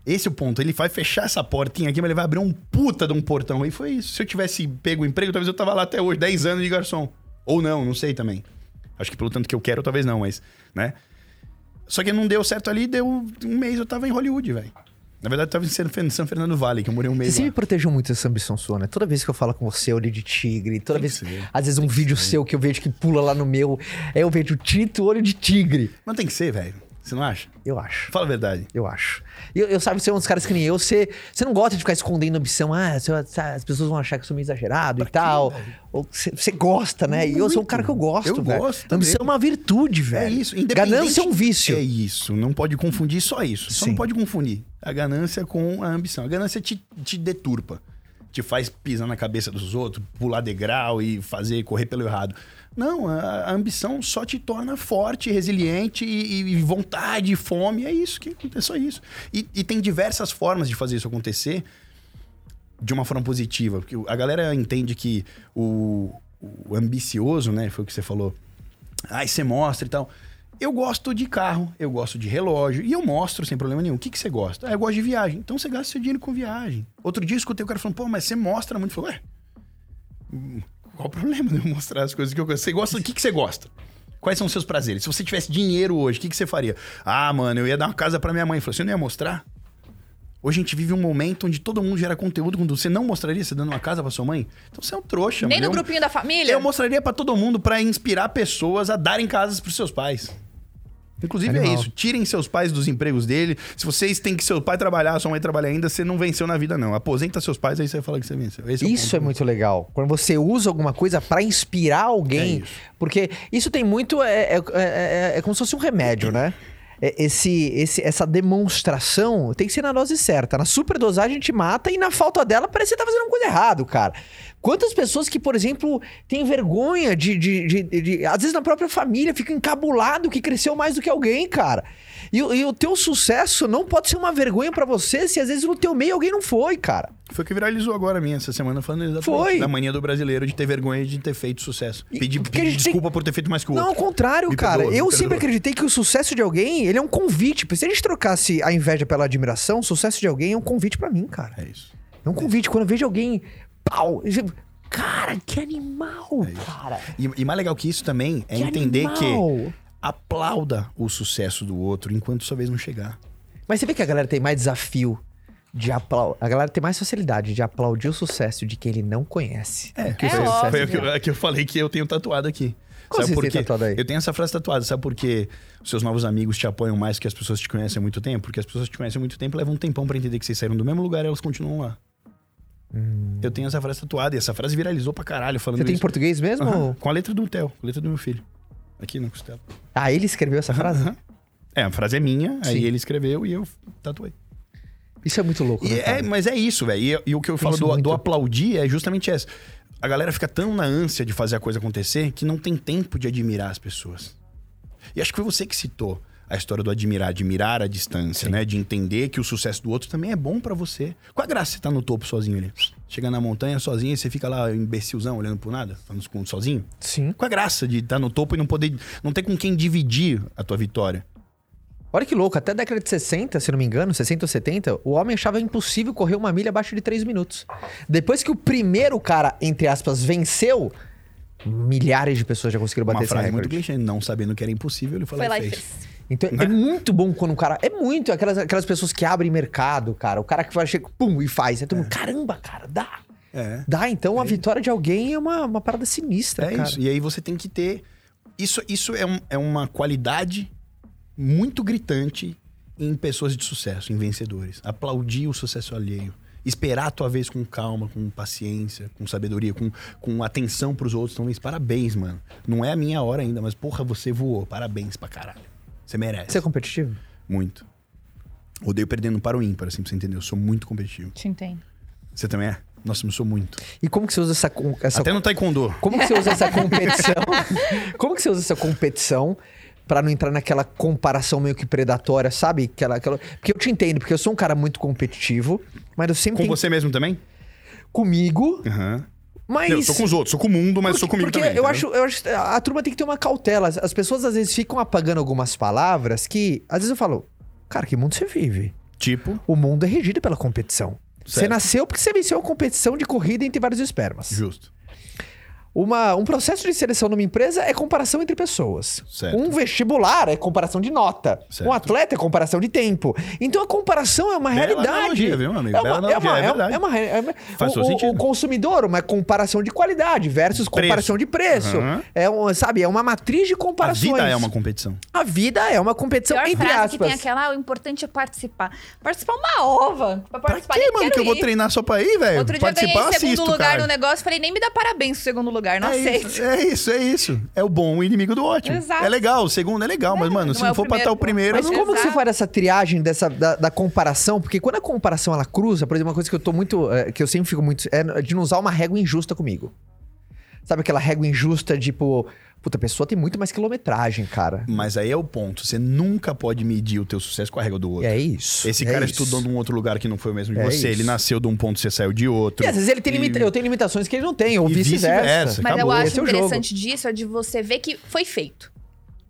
Esse é o ponto. Ele vai fechar essa portinha aqui, mas ele vai abrir um puta de um portão. E foi isso. Se eu tivesse pego o emprego, talvez eu tava lá até hoje, 10 anos de garçom. Ou não, não sei também. Acho que pelo tanto que eu quero, talvez não, mas, né? Só que não deu certo ali, deu um mês eu tava em Hollywood, velho. Na verdade, eu tava em San Fernando Valley, que eu morei um Você mês sempre lá. protegeu muito essa ambição sua, né? Toda vez que eu falo com você, eu olho de tigre. Toda Tem vez, que às vezes um vídeo seu que eu vejo que pula lá no meu, aí eu vejo Tito, olho de tigre. Mas tem que ser, velho. Você não acha? Eu acho. Fala a verdade. Eu acho. Eu, eu sabe, você é um dos caras que nem eu, você, você não gosta de ficar escondendo ambição. Ah, você- as pessoas vão achar que eu sou meio exagerado e tal. Ou você, você gosta, né? E eu sou um cara que eu gosto, Eu velho. gosto Ambição é também. uma virtude, velho. É isso. Independente... Ganância é um vício. É isso. Não pode confundir só isso. Só não pode confundir a ganância com a ambição. A ganância te, te deturpa. Te faz pisar na cabeça dos outros, pular degrau e fazer correr pelo errado. Não, a, ambição só te torna forte, resiliente e, e vontade, fome. É isso que é só isso. E, e tem diversas formas de fazer isso acontecer de uma forma positiva. Porque a galera entende que o, o ambicioso, né? Foi o que você falou. Aí você mostra e tal. Eu gosto de carro, eu gosto de relógio e eu mostro sem problema nenhum. O que, que você gosta? Ah, eu gosto de viagem. Então você gasta seu dinheiro com viagem. Outro dia eu escutei o cara falando, pô, mas você mostra muito. Eu falei, ué, qual o problema de eu mostrar as coisas que eu gosto? Você gosta do que, que você gosta? Quais são os seus prazeres? Se você tivesse dinheiro hoje, o que, que você faria? Ah, mano, eu ia dar uma casa pra minha mãe. Falei, você não ia mostrar? Hoje a gente vive um momento onde todo mundo gera conteúdo quando você não mostraria você dando uma casa pra sua mãe. Então você é um trouxa, Nem mano. no grupinho da família? eu mostraria pra todo mundo pra inspirar pessoas a darem casas pros seus pais. Inclusive é Animal. isso. Tirem seus pais dos empregos dele. Se vocês têm que seu pai trabalhar, sua mãe trabalhar ainda, você não venceu na vida, não. Aposenta seus pais, aí você fala que você venceu. Esse o Isso é ponto. muito legal. Quando você usa alguma coisa pra inspirar alguém. É isso. porque isso tem muito. É, é, é- é como se fosse um remédio, né? É- Esse, esse, essa demonstração tem que ser na dose certa. Na superdosagem te mata e na falta dela parece que você tá fazendo uma coisa errada, cara. Quantas pessoas que, por exemplo, têm vergonha de, de- de- de- Às vezes na própria família, fica encabulado que cresceu mais do que alguém, cara. E, o- e o teu sucesso não pode ser uma vergonha pra você se às vezes no teu meio alguém não foi, cara. Foi o que viralizou agora a minha essa semana falando exatamente Foi. da mania do brasileiro de ter vergonha de ter feito sucesso. Pedir, porque a pedir gente tem- desculpa por ter feito mais que o Não, ao outro. contrário, Me cara. perdoa, eu perdoa. sempre acreditei que o sucesso de alguém, ele é um convite. Se a gente trocasse a inveja pela admiração, o sucesso de alguém é um convite pra mim, cara. É isso. É um convite. Quando eu vejo alguém, pau, cara, que animal, cara. E, e mais legal que isso também é Que entender animal. que aplauda o sucesso do outro enquanto sua vez não chegar. Mas você vê que a galera tem mais desafio de aplaudir. A galera tem mais facilidade de aplaudir o sucesso de quem ele não conhece. É, que É. Foi o que, eu- é que eu falei que eu tenho tatuado aqui. Como sabe por quê? tatuado aí? Eu tenho essa frase tatuada. Sabe por quê os seus novos amigos te apoiam mais que as pessoas te conhecem há muito tempo? Porque as pessoas te conhecem há muito tempo levam um tempão pra entender que vocês saíram do mesmo lugar e elas continuam lá. Eu tenho essa frase tatuada e essa frase viralizou pra caralho falando Você tem em isso. português mesmo? Aham, Com a letra do Theo, com a letra do meu filho. Aqui na costela. Ah, ele escreveu essa frase? É, a frase é minha, aí Sim. ele escreveu e eu tatuei. Isso é muito louco, né, é, mas é isso, velho. E, e o que eu falo do, muito. do aplaudir é justamente essa. a galera fica tão na ânsia de fazer a coisa acontecer que não tem tempo de admirar as pessoas. E acho que foi você que citou a história do admirar, admirar a distância, né? De entender que o sucesso do outro também é bom pra você. Qual a graça de você tá no topo sozinho ali? Chega na montanha sozinho e você fica lá imbecilzão olhando por nada, falando sozinho? Sim. Qual a graça de estar no topo e não poder, não ter com quem dividir a tua vitória? Olha que louco, até a década de 60, se não me engano, 60 ou 70, o homem achava impossível correr uma milha abaixo de 3 minutos. Depois que o primeiro cara, entre aspas, venceu, milhares de pessoas já conseguiram bater Uma esse frase muito recorde. clichê, não sabendo que era impossível, ele falou Foi lá e fez. fez. Então Né? é muito bom quando o cara. É muito. Aquelas, aquelas pessoas que abrem mercado, cara. O cara que vai, chega, pum, e faz. É todo mundo, caramba, cara, dá. É. Dá, então a vitória de alguém é uma, uma parada sinistra, É cara. isso. E aí você tem que ter. Isso, isso é, um- é uma qualidade muito gritante em pessoas de sucesso, em vencedores. Aplaudir o sucesso alheio. Esperar a tua vez com calma, com paciência, com sabedoria, com, com atenção pros outros. Então, parabéns, mano. Não é a minha hora ainda, mas porra, você voou. Parabéns pra caralho. Você merece. Você é competitivo? Muito. Odeio perdendo para o ímpar, assim, pra você entender. Eu sou muito competitivo. Te entendo. Você também é? Nossa, eu sou muito. E como que você usa essa, essa Até no taekwondo. Como que você usa essa competição? Como que você usa essa competição pra não entrar naquela comparação meio que predatória, sabe? Aquela, aquela... Porque eu te entendo, porque eu sou um cara muito competitivo, mas eu sempre Com tenho você mesmo também? comigo, Aham. Mas Eu sou com os outros, sou com o mundo, mas porque, sou comigo porque também. eu acho, eu acho a turma tem que ter uma cautela. As- As pessoas às vezes ficam apagando algumas palavras que às vezes eu falo, cara, que mundo você vive? Tipo, O mundo é regido pela competição. Você Certo. nasceu porque você venceu a competição de corrida entre vários espermas. justo. Uma, um processo de seleção numa empresa é comparação entre pessoas. Certo. Um vestibular é comparação de nota. Certo. Um atleta é comparação de tempo. Então a comparação é uma Bela realidade. analogia, viu, meu amigo? É uma, é uma, é é verdade. é uma, é uma- Faz o, sentido. o consumidor, uma comparação de qualidade versus Preço. comparação de preço. Aham. É um, sabe, é uma matriz de A comparações. vida é uma competição. A vida é uma competição Pior entre frase aspas. que tem aquela, ah, o importante é participar. Participar é uma ova. Pra Pra participar, quê, nem mano, que eu vou treinar só pra ir, velho? Outro dia eu Participar, ganhei eu segundo assisto, lugar cara. no negócio, falei, nem me dá parabéns segundo lugar, não É aceito. isso, é isso, é isso. É o bom, o inimigo do ótimo. Exato. É legal, o segundo é legal, mas, mano, se não é não o for pra estar o primeiro, primeiro, Mas não... como que você faz essa triagem dessa, da, da comparação? Porque quando a comparação ela cruza, por exemplo, uma coisa que eu tô muito. é, que eu sempre fico muito. é de não usar uma régua injusta comigo. Sabe aquela régua injusta, tipo. Puta, a pessoa tem muito mais quilometragem, cara. Mas aí é o ponto. Você nunca pode medir o teu sucesso com a regra do outro. É isso. Esse é cara isso. estudou num outro lugar que não foi o mesmo de É você. isso. Ele nasceu de um ponto, você saiu de outro. E às vezes ele tem E- limita... eu tenho limitações que ele não tem, ou vice-versa. vice-versa. Mas Acabou. eu acho Esse é interessante disso é de você ver que foi feito.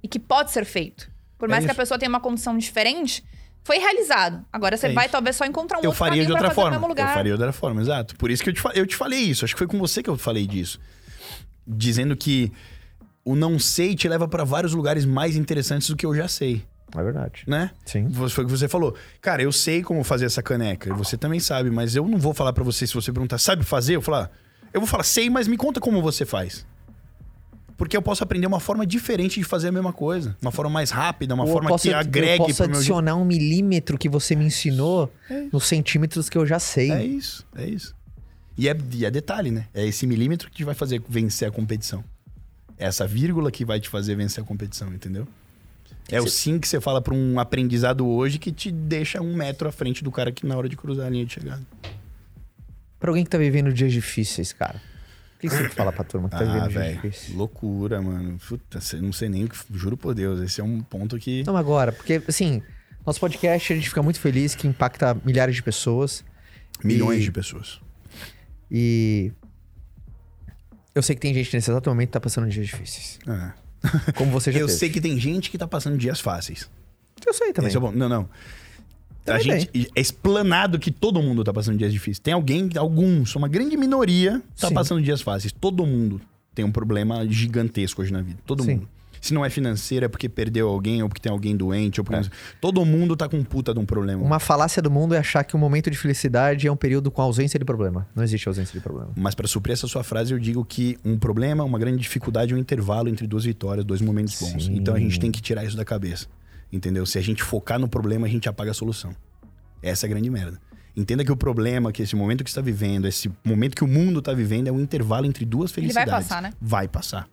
E que pode ser feito. Por É mais que a pessoa tenha uma condição diferente, foi realizado. Agora você É vai isso. talvez só encontrar um eu outro faria caminho de outra pra fazer forma. no mesmo lugar. Eu faria de outra forma, exato. Por isso que eu te, fa- eu te falei isso. Acho que foi com você que eu falei disso. Dizendo que o não sei te leva pra vários lugares mais interessantes do que eu já sei, É verdade. né? Sim. Foi o que você falou. Cara, eu sei como fazer essa caneca. E você também sabe, mas eu não vou falar pra você se você perguntar, sabe fazer? Eu vou falar, eu vou falar, sei, mas me conta como você faz. Porque eu posso aprender uma forma diferente de fazer a mesma coisa. Uma forma mais rápida, uma Ou forma posso- que agregue Eu posso pro meu adicionar um milímetro que você me ensinou nos centímetros que eu já sei. É isso, é isso. E é, e é detalhe, né? É esse milímetro que te vai fazer vencer a competição. É essa vírgula que vai te fazer vencer a competição, entendeu? É o sim que você fala pra um aprendizado hoje que te deixa um metro à frente do cara que na hora de cruzar a linha de chegada. Pra alguém que tá vivendo dias difíceis, cara. O que você tem que falar pra turma que tá Ah, vivendo dias velho. difíceis? Loucura, mano. Puta, não sei nem o que. Juro por Deus. Esse é um ponto que. Não, agora, porque, assim, nosso podcast, a gente fica muito feliz que impacta milhares de pessoas. Milhões E- de pessoas. E. Eu sei que tem gente nesse exato momento que tá passando dias difíceis. É. Como você já Eu teve. sei que tem gente que tá passando dias fáceis. Eu sei também. Esse é bom. Não, não. A gente, é explanado que todo mundo tá passando dias difíceis. Tem alguém, alguns, uma grande minoria tá Sim. passando dias fáceis. Todo mundo tem um problema gigantesco hoje na vida. Todo Sim. mundo. Se não é financeiro, é porque perdeu alguém, ou porque tem alguém doente, ou porque... É. Todo mundo tá com um puta de um problema. Uma falácia do mundo é achar que o momento de felicidade é um período com ausência de problema. Não existe ausência de problema. Mas para suprir essa sua frase, eu digo que um problema, uma grande dificuldade é um intervalo entre duas vitórias, dois momentos bons. Sim. Então a gente tem que tirar isso da cabeça. Entendeu? Se a gente focar no problema, a gente apaga a solução. Essa é a grande merda. Entenda que o problema, que esse momento que está vivendo, esse momento que o mundo está vivendo, é um intervalo entre duas Ele vai felicidades. passar, né? Vai passar.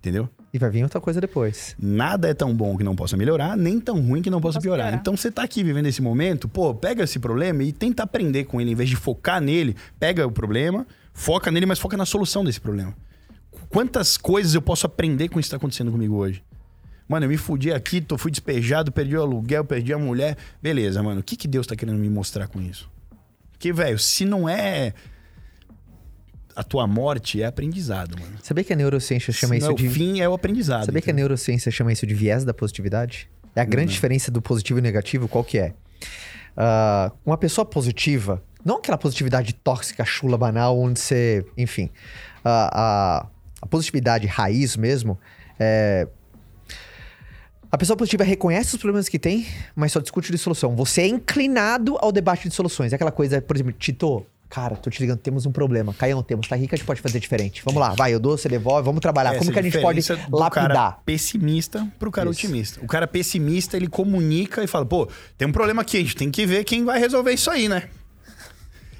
Entendeu? E vai vir outra coisa depois. Nada é tão bom que não possa melhorar, nem tão ruim que não possa piorar. piorar. Então você tá aqui vivendo esse momento, pô, pega esse problema e tenta aprender com ele, em vez de focar nele, pega o problema, foca nele, mas foca na solução desse problema. Quantas coisas eu posso aprender com isso que tá acontecendo comigo hoje? Mano, eu me fudi aqui, tô, fui despejado, perdi o aluguel, perdi a mulher. Beleza, mano, o que, que Deus tá querendo me mostrar com isso? Porque, velho, se não é a tua morte, é aprendizado, mano. Sabia que a neurociência chama Se isso não é de. o fim, é o aprendizado. Sabia que a neurociência chama isso de viés da positividade? É a grande Uhum. diferença do positivo e negativo, qual que é? Ah, uma pessoa positiva, não aquela positividade tóxica, chula, banal, onde você, enfim, a, a, a positividade raiz mesmo, é, a pessoa positiva reconhece os problemas que tem, mas só discute de solução. Você é inclinado ao debate de soluções. É aquela coisa, por exemplo, Tito, cara, tô te ligando, temos um problema. Caião, temos, tá que a gente pode fazer diferente. Vamos lá, vai, eu dou, você devolve, vamos trabalhar. Como Essa que a gente pode diferença do lapidar? cara pessimista pro cara Isso. otimista. O cara pessimista, ele comunica e fala, pô, tem um problema aqui, a gente tem que ver quem vai resolver isso aí, né?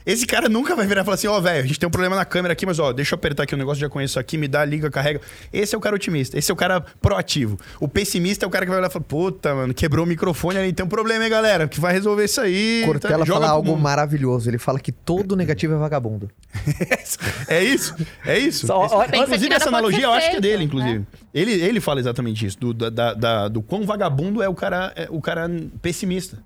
Esse cara nunca vai virar e falar assim, ó, velho, a gente tem um problema na câmera aqui, mas ó, deixa eu apertar aqui o negócio, já conheço aqui, me dá, liga, carrega. Esse é o cara otimista, esse é o cara proativo. O pessimista é o cara que vai olhar e falar, puta, mano, quebrou o microfone ali, tem um problema, hein, galera, que vai resolver isso aí. Cortella tá, fala algo mundo. maravilhoso. Ele fala que todo negativo é vagabundo. É isso, é isso. Só- Pensa inclusive, essa analogia eu acho que é dele, né? inclusive. Ele, ele fala exatamente isso, do, da- da- do quão vagabundo é o cara, é o cara pessimista.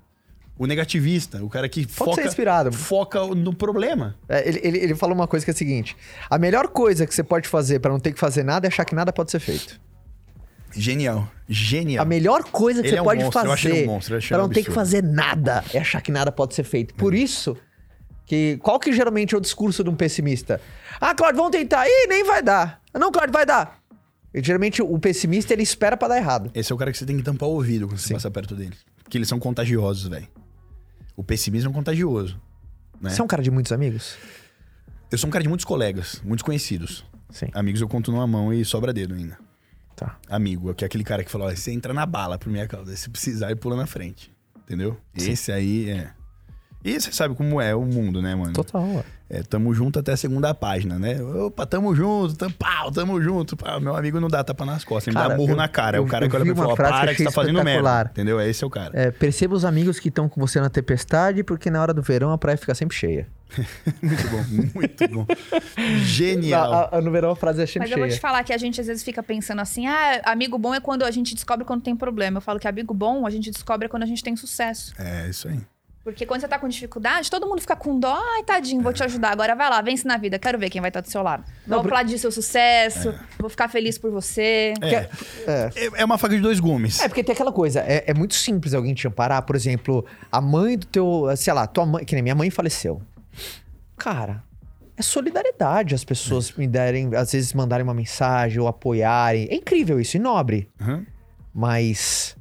O negativista, o cara que Pode foca, ser inspirado. foca no problema. É, ele, ele, ele fala uma coisa que é a seguinte: a melhor coisa que você pode fazer pra não ter que fazer nada é achar que nada pode ser feito. Genial. Genial. A melhor coisa que Ele você é um pode monstro, fazer um monstro, pra não um ter que fazer nada é achar que nada pode ser feito. Por isso que qual que geralmente é o discurso de um pessimista? Ah, Claudio, vamos tentar. Ih, nem vai dar. Não, Claudio, vai dar. E, geralmente o pessimista ele espera pra dar errado. Esse é o cara que você tem que tampar o ouvido quando você passa perto dele. Porque eles são contagiosos, velho. O pessimismo é contagioso. Né? Você é um cara de muitos amigos? Eu sou um cara de muitos colegas, muitos conhecidos. Sim. Amigos eu conto numa mão e sobra dedo ainda. Tá. amigo, que é aquele cara que falou: ó, você entra na bala por minha causa, se precisar, ele pula na frente. Entendeu? Esse aí é. E você sabe como é o mundo, né, mano? Total. ué. É, tamo junto até a segunda página, né? Opa, tamo junto, tam, pau, tamo junto. Pau, meu amigo não dá tapa nas costas, ele me Cara, dá murro eu- na cara. É eu- o cara eu que olha vi pra mim e uma fala: frase que para que você tá achei fazendo merda. Entendeu? Esse é o cara. É, perceba os amigos que estão com você na tempestade, porque na hora do verão a praia fica sempre cheia. Muito bom, muito bom. Genial. A- a- no verão a frase é sempre Mas eu vou cheia. te falar que a gente às vezes fica pensando assim: ah, amigo bom é quando a gente descobre quando tem problema. Eu falo que amigo bom a gente descobre quando a gente tem sucesso. É, isso aí. Porque quando você tá com dificuldade, todo mundo fica com dó. Ai, tadinho, vou te ajudar. Agora vai lá, vence na vida. Quero ver quem vai estar do seu lado. Não, Vou por- aplaudir seu sucesso. Vou ficar feliz por você. É, É. é, é uma faca de dois gumes. É, porque tem aquela coisa, é, é muito simples alguém te amparar. Por exemplo, a mãe do teu. Sei lá, tua mãe. Que nem minha mãe faleceu. Cara, é solidariedade as pessoas me derem, às vezes mandarem uma mensagem ou apoiarem. É incrível isso, e nobre. Aham. Mas.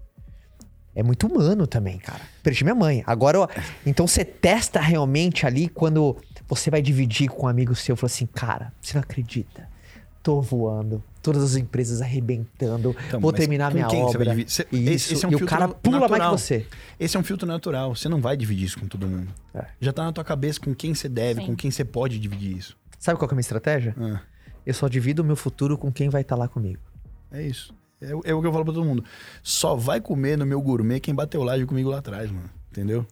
É muito humano também, cara. Perdi minha mãe. Agora, então você testa realmente ali quando você vai dividir com um amigo seu. Fala assim, cara, você não acredita. Tô voando. Todas as empresas arrebentando. Então, vou terminar com minha quem você vai obra. dividir? Cê- Isso. esse- esse é um e o cara pula mais natural. que você. Esse é um filtro natural. Você não vai dividir isso com todo mundo. É. Já tá na tua cabeça com quem você deve, Sim. com quem você pode dividir isso. Sabe qual que é a minha estratégia? Ah, Eu só divido o meu futuro com quem vai estar lá comigo. é isso. É, o- é o que eu falo pra todo mundo. Só vai comer no meu gourmet quem bateu laje comigo lá atrás, mano. Entendeu?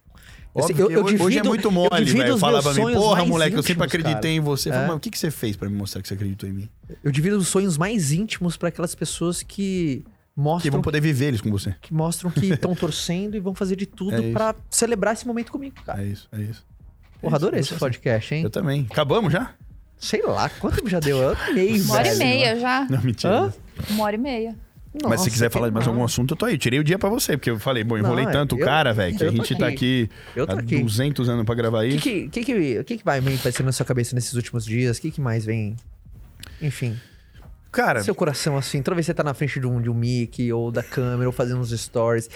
Óbvio eu- que eu hoje- hoje é divido- muito mole, divido velho. Falar meus pra mim, sonhos porra, moleque, eu sempre íntimos, acreditei em você. É. falo, mas o que, que você fez pra me mostrar que você acreditou em mim? Eu divido os sonhos mais íntimos para aquelas pessoas que Que mostram vão poder viver eles com você. que mostram que estão torcendo e vão fazer de É tudo isso. pra celebrar esse momento comigo, cara. É isso, é isso. Porra, adorei É esse podcast, hein? Eu também. Acabamos já? Sei lá, quanto tempo já deu? Eu amei, Uma hora e meia já. Não, mentira. Hã? Uma hora e meia. Mas Nossa, se quiser falar de mais algum assunto, eu tô aí. Tirei o dia pra você, porque eu falei, bom, enrolei Não, tanto o eu- cara, velho, que a eu gente tá aqui Eu tô há aqui. 200 anos pra gravar O isso. que, que, que, que, que, que vai meio aparecendo na sua cabeça nesses últimos dias? O que, que mais vem? Enfim, Cara, seu coração assim, toda vez que você tá na frente de um, de um mic ou da câmera ou fazendo uns stories,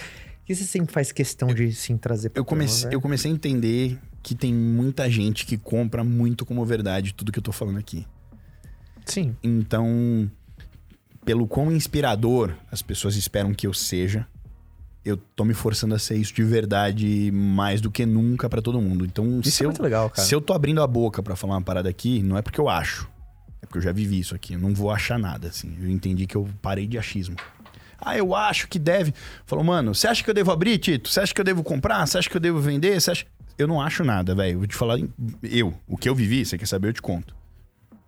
que você sempre faz questão de sim trazer pra eu comecei, turma, eu né? comecei a entender que tem muita gente que compra muito como verdade tudo que eu tô falando aqui. Sim. Então, pelo quão inspirador as pessoas esperam que eu seja, eu tô me forçando a ser isso de verdade mais do que nunca pra todo mundo. Então, Isso se é eu, muito legal, cara. se eu tô abrindo a boca pra falar uma parada aqui, não é porque eu acho. É porque eu já vivi isso aqui. Eu não vou achar nada, assim. Eu entendi que eu parei de achismo. Ah, eu acho que deve. Falou, mano, você acha que eu devo abrir, Tito? Você acha que eu devo comprar? Você acha que eu devo vender? Você acha... Eu não acho nada, velho. Vou te falar, eu, o que eu vivi, você quer saber, eu te conto.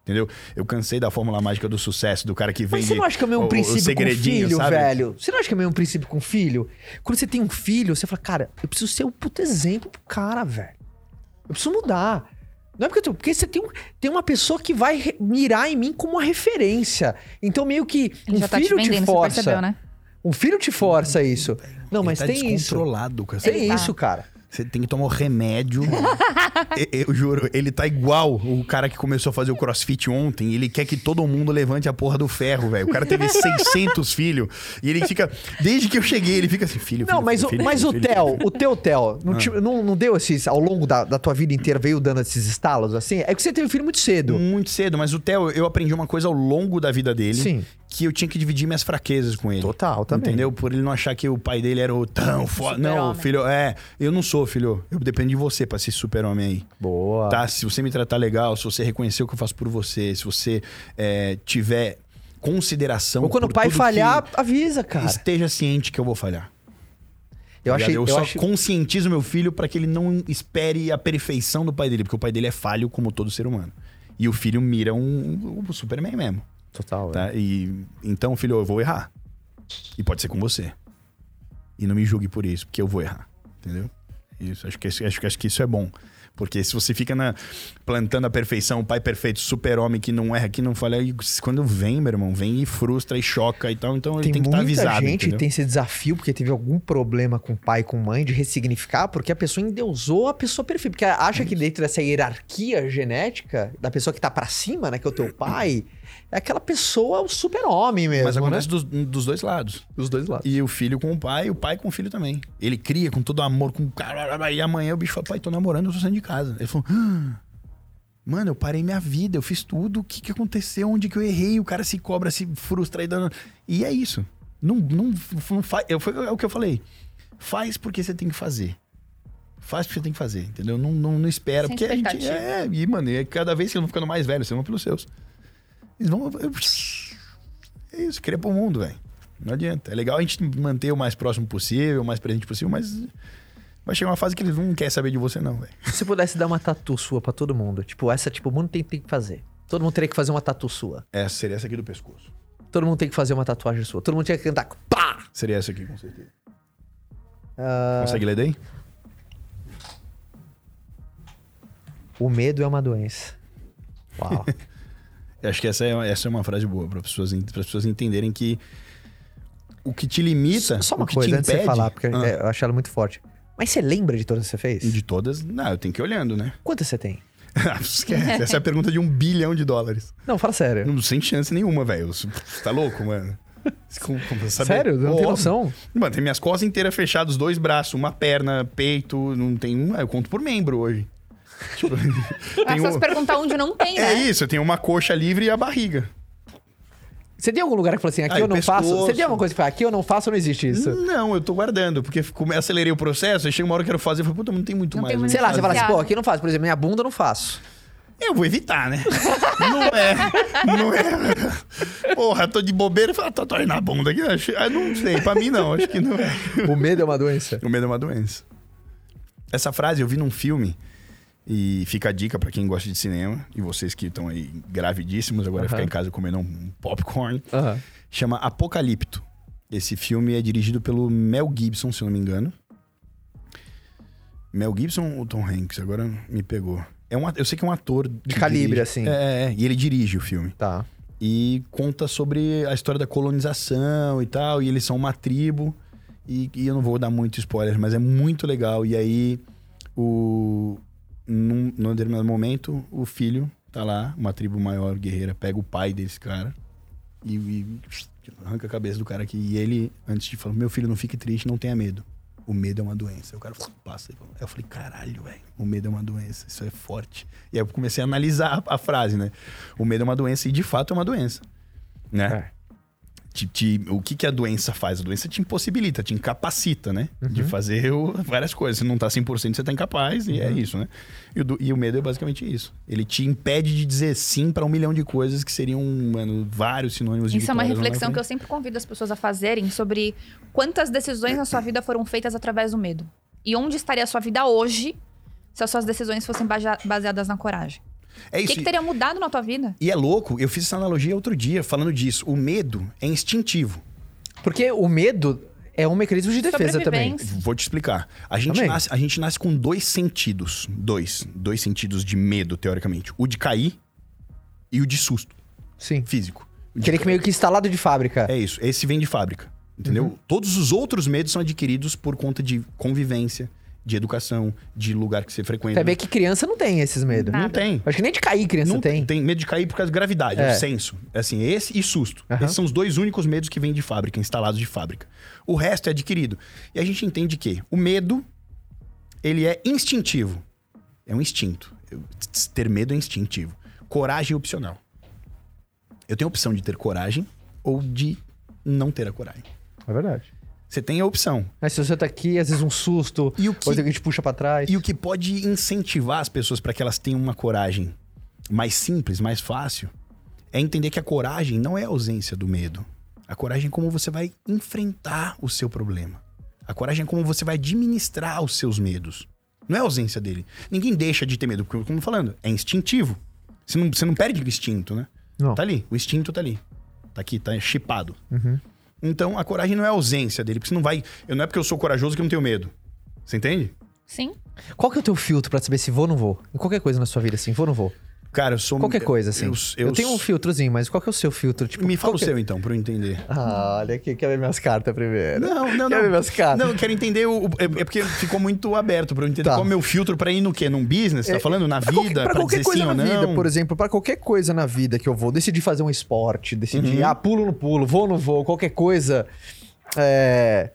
Entendeu? Eu cansei da fórmula mágica do sucesso, do cara que vende. Mas você não acha que é o mesmo o- o princípio com segredinho, filho, sabe? velho? Você não acha que é o mesmo princípio com filho? Quando você tem um filho, você fala, cara, eu preciso ser um puto exemplo pro cara, velho. Eu preciso mudar. Não é porque, eu tô- porque você tem, um- tem uma pessoa que vai re- mirar em mim como uma referência. Então, meio que Ele um já tá te filho te, vendendo, você força. percebeu, né? Um filho te força isso. Não, mas Ele tá tem isso. descontrolado com essa Tem tá. isso, cara. Você tem que tomar o remédio. eu, eu juro, ele tá igual o cara que começou a fazer o crossfit ontem. Ele quer que todo mundo levante a porra do ferro, velho. O cara teve 600 filhos. E ele fica. Desde que eu cheguei, ele fica assim, filho. Não, filho, mas, filho, o, filho, mas o Theo, o teu Theo, não, te- não, não deu esses, ao longo da, da tua vida inteira, veio dando esses estalos assim? É que você teve filho muito cedo. Muito cedo, mas o Theo, eu aprendi uma coisa ao longo da vida dele. Sim. Que eu tinha que dividir minhas fraquezas com ele. Total, também. Entendeu? Por ele não achar que o pai dele era o tão foda. Não, filho, é. Eu não sou, filho. Eu dependo de você pra ser super-homem aí. Boa. Tá? Se você me tratar legal, se você reconhecer o que eu faço por você, se você é, tiver consideração. Ou quando o pai falhar, avisa, cara. Esteja ciente que eu vou falhar. Eu tá achei. ligado? Eu, eu só achei... conscientizo meu filho pra que ele não espere a perfeição do pai dele, porque o pai dele é falho como todo ser humano. E o filho mira um, um Superman mesmo, Total. tá? E então, filho, eu vou errar. E pode ser com você. E não me julgue por isso, porque eu vou errar, entendeu? Isso, acho que acho, acho, que isso é bom. Porque se você fica na, plantando a perfeição, o pai perfeito, super-homem que não erra, que não falha, quando vem, meu irmão, vem e frustra e choca e tal, então ele Tem, tem que estar muita avisado. gente que entendeu? tem esse desafio porque teve algum problema com pai, com mãe, de ressignificar, porque a pessoa endeusou a pessoa perfeita. Porque acha que dentro dessa hierarquia genética, da pessoa que tá pra cima, né, que é o teu pai, é aquela pessoa, o super-homem mesmo. Mas acontece né? dos, dos dois lados. dos dois lados. E o filho com o pai, e o pai com o filho também. Ele cria com todo amor, com cara. E amanhã o bicho fala: pai, tô namorando, eu tô saindo de casa. Ele falou: "Ah, mano, eu parei minha vida, eu fiz tudo, o que, que aconteceu, onde que eu errei? O cara se cobra, se frustra e dando. E é isso. Não, não, não faz. Eu, foi é o que eu falei. Faz porque você tem que fazer. Faz porque você tem que fazer, entendeu? Não, não, não espera. Sem porque a gente. É, e, mano, e cada vez vocês vão ficando mais velhos, vocês vão pelos seus. Eles vão. É isso, cria pro mundo, velho. Não adianta. É legal a gente manter o mais próximo possível, o mais presente possível, mas vai chegar uma fase que eles não querem saber de você, não, velho. Se pudesse dar uma tatu sua pra todo mundo, tipo, essa, tipo, o mundo tem, tem que fazer. Todo mundo teria que fazer uma tatu sua. Essa seria essa aqui do pescoço. Todo mundo tem que fazer uma tatuagem sua. Todo mundo tinha que cantar. Pá! Seria essa aqui, com certeza. Ah, Consegue ler daí? o medo é uma doença. Uau. Eu acho que essa é, essa é uma frase boa para pessoas, as pessoas entenderem que o que te limita, Só uma coisa te antes de você impede, falar, porque Ah, é, eu acho ela muito forte. Mas você lembra de todas que você fez? de todas, não, eu tenho que ir olhando, né? Quantas você tem? Esquece, essa é a pergunta de um bilhão de dólares. Não, fala sério. Não sem chance nenhuma, velho. Você tá louco, mano? Como- como saber? Sério? Não tem Óbvio. noção? Mano, tem minhas costas inteiras fechadas, dois braços, uma perna, peito, não tem um. Eu conto por membro hoje. Tipo, É tem só um- se perguntar onde não tem, É né? isso, eu tenho uma coxa livre e a barriga. Você tem algum lugar que falou assim, aqui eu não faço? pescoço. Você tem alguma coisa que fala, aqui eu não faço ou não existe isso? Não, eu tô guardando, porque acelerei o processo, aí chega uma hora que eu quero fazer, eu falo, puta, não tem muito Não mais. tem eu muito Sei lá, você fala assim, pô, aqui eu não faço. Por exemplo, minha bunda eu não faço. Eu vou evitar, né? não é. Não é. Porra, tô de bobeira e falo, tatuagem na bunda aqui. acho- ah, Não sei, pra mim não, acho que não é. O medo é uma doença. O medo é uma doença. Essa frase eu vi num filme e fica a dica pra quem gosta de cinema e vocês que estão aí gravidíssimos agora Aham. ficar em casa comendo um popcorn. Aham. Chama Apocalipto. Esse filme é dirigido pelo Mel Gibson, se eu não me engano. Mel Gibson ou Tom Hanks? Agora me pegou. É um, eu sei que é um ator de calibre, assim. É, é, e ele dirige o filme Tá. e conta sobre a história da colonização e tal. E eles são uma tribo. E, e eu não vou dar muito spoiler, mas é muito legal. E aí, o, num, num determinado momento, o filho tá lá, uma tribo maior, guerreira, pega o pai desse cara e, e arranca a cabeça do cara aqui. E ele, antes de falar, meu filho, não fique triste, não tenha medo. O medo é uma doença. Aí o cara passa. Eu falei, caralho, velho, o medo é uma doença, isso é forte. E aí eu comecei a analisar a, a frase, né? O medo é uma doença, e de fato é uma doença. Né? É. te- te- o que, que a doença faz? A doença te impossibilita, te incapacita, né? De fazer o- várias coisas. Se não tá 100%, você tá incapaz, e é isso, né? E o, e o medo é basicamente isso. Ele te impede de dizer sim pra um milhão de coisas que seriam, mano, vários sinônimos de Isso é uma reflexão que eu sempre convido as pessoas a fazerem sobre quantas decisões na sua vida foram feitas através do medo. E onde estaria a sua vida hoje se as suas decisões fossem baseadas na coragem. É O isso. que, que teria mudado na tua vida? E é louco, eu fiz essa analogia outro dia falando disso. O medo é instintivo. Porque o medo é um mecanismo de defesa também. Vou te explicar. A gente, nasce, a gente nasce com dois sentidos. Dois. Dois sentidos de medo, teoricamente. O de cair e o de susto Sim. físico. O Aquele que meio que instalado de fábrica. É isso. Esse vem de fábrica. Entendeu? Uhum. Todos os outros medos são adquiridos por conta de convivência, de educação, de lugar que você frequenta. Você vê que criança não tem esses medos. Nada. Não tem. Acho que nem de cair criança Não tem. tem. medo de cair por causa da gravidade, É. o senso. Assim, esse e susto. Aham. Esses são os dois únicos medos que vêm de fábrica, instalados de fábrica. O resto é adquirido. E a gente entende que o medo, ele é instintivo. É um instinto. Ter medo é instintivo. Coragem é opcional. Eu tenho a opção de ter coragem ou de não ter a coragem. É verdade. Você tem a opção. Mas se você tá aqui, às vezes um susto, E o que- coisa que a gente puxa pra trás. E o que pode incentivar as pessoas para que elas tenham uma coragem mais simples, mais fácil, é entender que a coragem não é a ausência do medo. A coragem é como você vai enfrentar o seu problema. A coragem é como você vai administrar os seus medos. Não é a ausência dele. Ninguém deixa de ter medo, porque, como eu tô falando, é instintivo. Você não, você não perde o instinto, né? Não. Tá ali, o instinto tá ali. Tá aqui, tá chipado. Uhum. Então a coragem não é a ausência dele, porque você não vai. Eu não é porque eu sou corajoso que eu não tenho medo. Você entende? Sim. Qual que é o teu filtro pra saber se vou ou não vou? Em qualquer coisa na sua vida, assim, vou ou não vou? Cara, eu sou. Qualquer coisa, assim. Eu, Eu, eu, tenho um filtrozinho, mas qual que é o seu filtro? Tipo, Me fala o é- seu, então, pra eu entender. Ah, olha aqui, quer ver minhas cartas primeiro. Não, não, Quer não. ver minhas cartas? Não, eu quero entender. O, é é porque ficou muito aberto pra eu entender Tá. qual é o meu filtro pra ir no quê? Num business? Tá É, falando? Na Pra vida? qualquer, pra pra qualquer dizer coisa sim ou na não? vida, por exemplo, pra qualquer coisa na vida que eu vou, decidir fazer um esporte, decidir, Uhum. ah, pulo no pulo, vou ou não vou, qualquer coisa. é,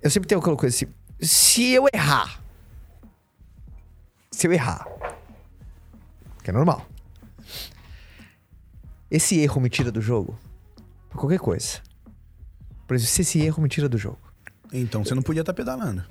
Eu sempre tenho aquela coisa assim, se eu errar, se eu errar, que é normal, esse erro me tira do jogo, por qualquer coisa. Por exemplo, se esse erro me tira do jogo. Então você não podia estar pedalando.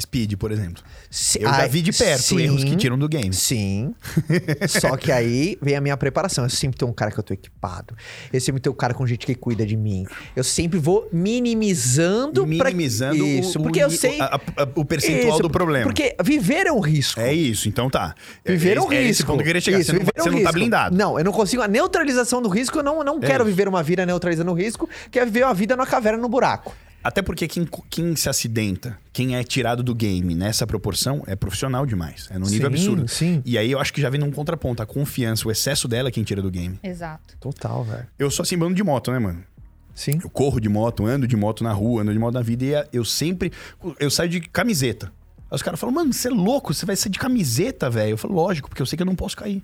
Speed, por exemplo. Se- Eu já Ai, vi de perto sim. erros que tiram do game. Sim. Só que aí vem a minha preparação. Eu sempre tenho um cara que eu tô equipado. Eu sempre tenho um cara com gente que cuida de mim. Eu sempre vou minimizando pra- Minimizando o- isso, o, porque eu o- sei a- a- o percentual Isso, do problema. Porque viver é um risco. É isso, então tá. É- Viver é um é, risco. esse ponto que eu queria chegar. Isso, você não, é um você não tá blindado. Não, eu não consigo. A neutralização do risco, eu não, não quero isso. viver uma vida neutralizando o risco, que é viver uma vida numa caverna no buraco. Até porque quem, quem se acidenta, quem é tirado do game nessa proporção, é profissional demais. É num nível Sim, absurdo. sim. E aí eu acho que já vem num contraponto. A confiança, o excesso dela é quem tira do game. Exato. Total, velho. Eu sou assim, bando de moto, né, mano? Sim. Eu corro de moto, ando de moto na rua, ando de moto na vida e eu sempre. Eu saio de camiseta. Aí os caras falam, mano, você é louco, você vai sair de camiseta, velho. Eu falo, lógico, porque eu sei que eu não posso cair.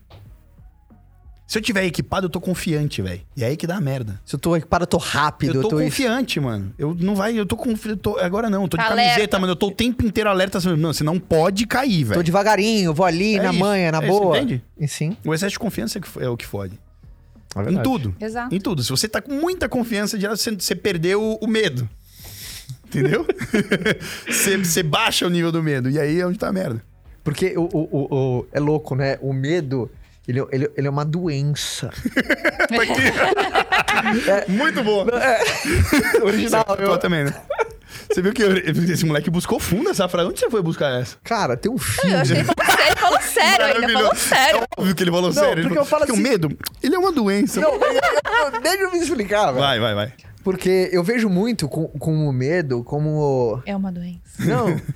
Se eu tiver equipado, eu tô confiante, velho. E é aí que dá a merda. Se eu tô equipado, eu tô rápido. Eu tô, tô confiante, mano. Eu não vai, eu tô confiante. Agora não, eu tô de Alerta. camiseta, mano. Eu tô o tempo inteiro alerta. assim, Não, você não pode cair, Tô velho. devagarinho, vou ali, É na isso, manha, na é isso, boa. entende? E sim. O excesso de confiança é que- é o que fode. É Em tudo. Exato. Em tudo. Se você tá com muita confiança, já você, você perdeu o, o medo. Entendeu? você, você baixa o nível do medo. E aí é onde tá a merda. Porque o, o, o- o- é louco, né? O medo, ele, ele, ele é uma doença. Muito boa. Original, Você eu- também, né? Você viu que eu- esse moleque buscou fundo essa frase. Onde você foi buscar essa? Cara, tem um filme. Eu que ele falou sério, ele falou sério ainda, falou sério. É óbvio que ele falou Não, sério. Ele porque falou, eu falo assim- o medo, ele é uma doença. Não, deixa eu me explicar, velho. Vai, vai, vai. Porque eu vejo muito com, com o medo como. É uma doença. Não.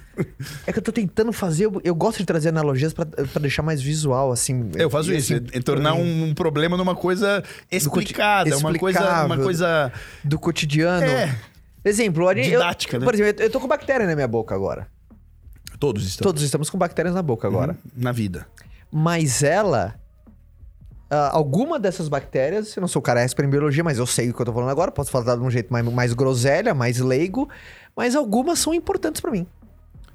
É que eu tô tentando fazer. Eu, eu gosto de trazer analogias pra, pra deixar mais visual, assim. Eu faço E, isso, assim, é, é tornar um, um problema numa coisa explicada, uma coisa, uma coisa Do cotidiano. É. Exemplo, olha. eu- Didática, né? Por exemplo, eu- tô com bactéria na minha boca agora. todos estão Todos estamos com bactérias na boca agora. na vida. Mas ela. Ah, alguma dessas bactérias, eu não sou cara expert em biologia, mas eu sei o que eu tô falando agora, posso falar de um jeito mais, mais groselha, mais leigo, mas algumas são importantes pra mim.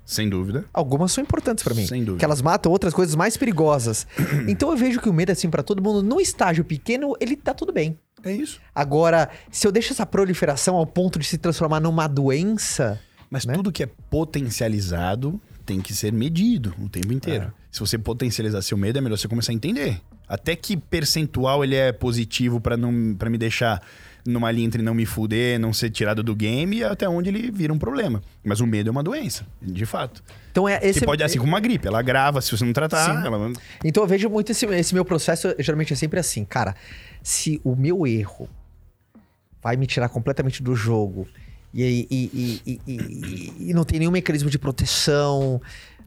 Sem dúvida. Algumas são importantes pra mim. Sem dúvida. Que elas matam outras coisas mais perigosas. então eu vejo que o medo, assim, pra todo mundo, no estágio pequeno, ele tá tudo bem. É isso. Agora, se eu deixo essa proliferação ao ponto de se transformar numa doença. Mas Né? tudo que é potencializado tem que ser medido o tempo inteiro. É. Se você potencializar seu medo, é melhor você começar a entender. Até que percentual ele é positivo pra não para me deixar numa linha entre não me fuder, não ser tirado do game, e até onde ele vira um problema. Mas o medo é uma doença, de fato. Então é esse. que pode, assim como uma gripe, ela grava, se você não tratar, Sim. ela... Então eu vejo muito esse, esse meu processo, geralmente é sempre assim, cara. Se o meu erro vai me tirar completamente do jogo e, e, e, e, e- e não tem nenhum mecanismo de proteção,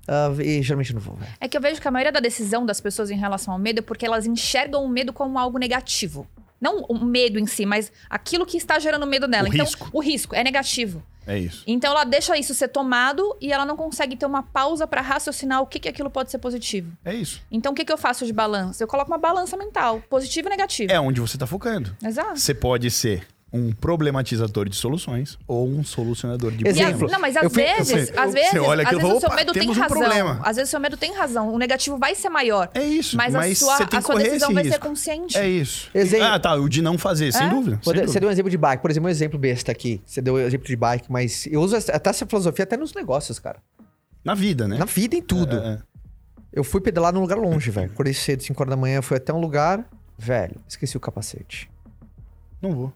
ah, e geralmente não vou. É que eu vejo que a maioria da decisão das pessoas em relação ao medo é porque elas enxergam o medo como algo negativo. Não o medo em si, mas aquilo que está gerando medo nela. O então, risco. o risco é negativo. É isso. Então ela deixa isso ser tomado e ela não consegue ter uma pausa pra raciocinar o que, que aquilo pode ser positivo. É isso. Então o que, que eu faço de balança? Eu coloco uma balança mental, positivo e negativo. É onde você tá focando. Exato. Você pode ser um problematizador de soluções ou um solucionador de Exemplo, não, mas eu às fui- vezes, eu- às vezes, você olha às aquilo vezes o seu "Opa, medo tem um razão. problema." Às vezes o seu medo tem razão. O negativo vai ser maior. É isso. Mas, Mas, a sua, você tem a sua decisão vai ser risco. consciente. É isso. Exemplo. Ah, tá. O de não fazer, sem É? dúvida. Vou sem dar- Você dúvida. deu um exemplo de bike, por exemplo, um exemplo besta aqui. Você deu um exemplo de bike, mas eu uso até essa filosofia até nos negócios, cara. Na vida, né? Na vida, em tudo. É, é. Eu fui pedalar num lugar longe, velho. Acordei cedo, 5 horas da manhã, fui até um lugar. Velho, esqueci o capacete. Não vou.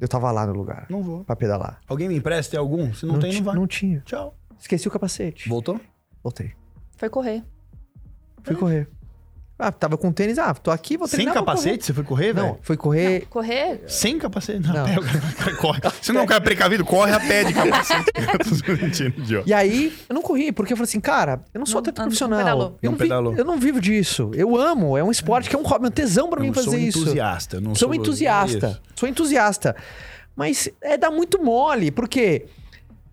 Eu tava lá no lugar Não vou. pra pedalar. Alguém me empresta tem algum? Se não, tem, ti- não vai. não tinha. Tchau. Esqueci o capacete. Voltou? Voltei. Foi correr. Fui correr. Ah, tava com tênis. Ah, tô aqui, vou Sem treinar. vou capacete? Você foi correr, correr. Não, velho? fui correr. Correr. Sem capacete? Não, Não. pé, cara corre. Você não é um cara precavido, corre a pé de capacete. E aí, eu não corri, porque eu falei assim, cara, eu não sou Não- atleta não profissional. pedalou. Eu Não vi- pedalou. eu não vivo disso. Eu amo. É um esporte que é um hobby, é um tesão pra Eu mim fazer sou isso. entusiasta. eu Não Sou sou entusiasta. Isso. Sou entusiasta. Mas é dar muito mole, porque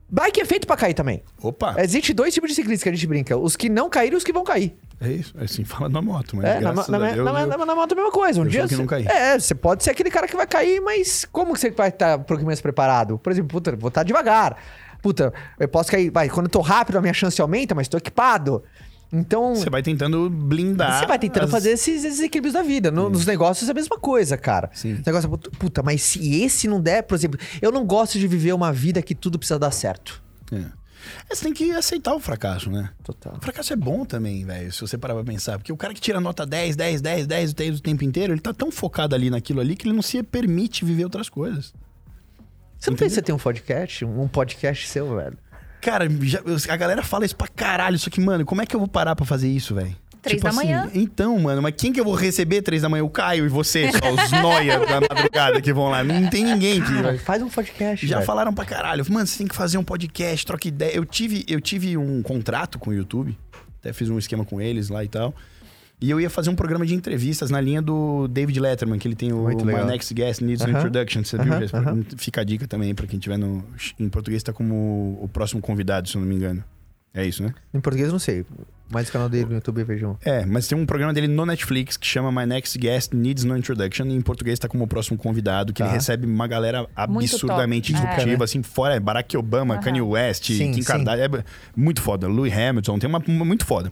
bike é feito pra cair também. Opa, Existe dois tipos de ciclistas que a gente brinca: os que não caíram e os que vão cair. É isso. Assim fala na moto, mas É, na, na, a na, Deus, na, eu- na- moto é a mesma coisa. Um dia. não você- caí. É, você pode ser aquele cara que vai cair, mas como que você vai estar pouquinho mais preparado? Por exemplo, puta, vou estar devagar. Puta, eu posso cair. Vai, quando eu tô rápido, a minha chance aumenta, mas tô equipado. Então. Você vai tentando blindar. Você vai tentando as- fazer esses, esses equilíbrios da vida. No- nos negócios é a mesma coisa, cara. Sim. Os negócios, puta, puta, mas se esse não der, por exemplo, eu não gosto de viver uma vida que tudo precisa dar certo. É. É, Você tem que aceitar o fracasso, né? Total. O fracasso é bom também, velho, se você parar pra pensar. Porque o cara que tira nota 10, 10, 10, 10 o tempo- o tempo inteiro, ele tá tão focado ali naquilo ali que ele não se permite viver outras coisas. Você não pensa que você tem um podcast? Um podcast seu, velho? Cara, já- a galera fala isso pra caralho, só que, mano, como é que eu vou parar pra fazer isso, velho? Três da manhã. Então, mano, mas quem que eu vou receber três da manhã? O Caio e você, só os noia da madrugada que vão lá. Não tem ninguém que... Cara, faz um podcast. Já velho. falaram pra caralho. Mano, você tem que fazer um podcast, troca ideia. Eu tive, eu tive um contrato com o YouTube. Até fiz um esquema com eles lá e tal. E eu ia fazer um programa de entrevistas na linha do David Letterman, que ele tem o Muito My legal. Next Guest Needs an Aham. Introduction. Você viu? Aham. programa? Fica a dica também pra quem tiver no... Em português tá como o próximo convidado, se eu não me engano. É isso, né? Em português eu não sei. Mas o canal dele no YouTube um. É, mas tem um programa dele no Netflix que chama My Next Guest Needs No Introduction. E em português tá como o próximo convidado, que Tá. ele recebe uma galera absurdamente top. disruptiva, É. assim, fora Barack Obama, Aham. Kanye West, Sim, Kim. Kardashian. É muito foda. Louis Hamilton, tem uma, uma muito foda.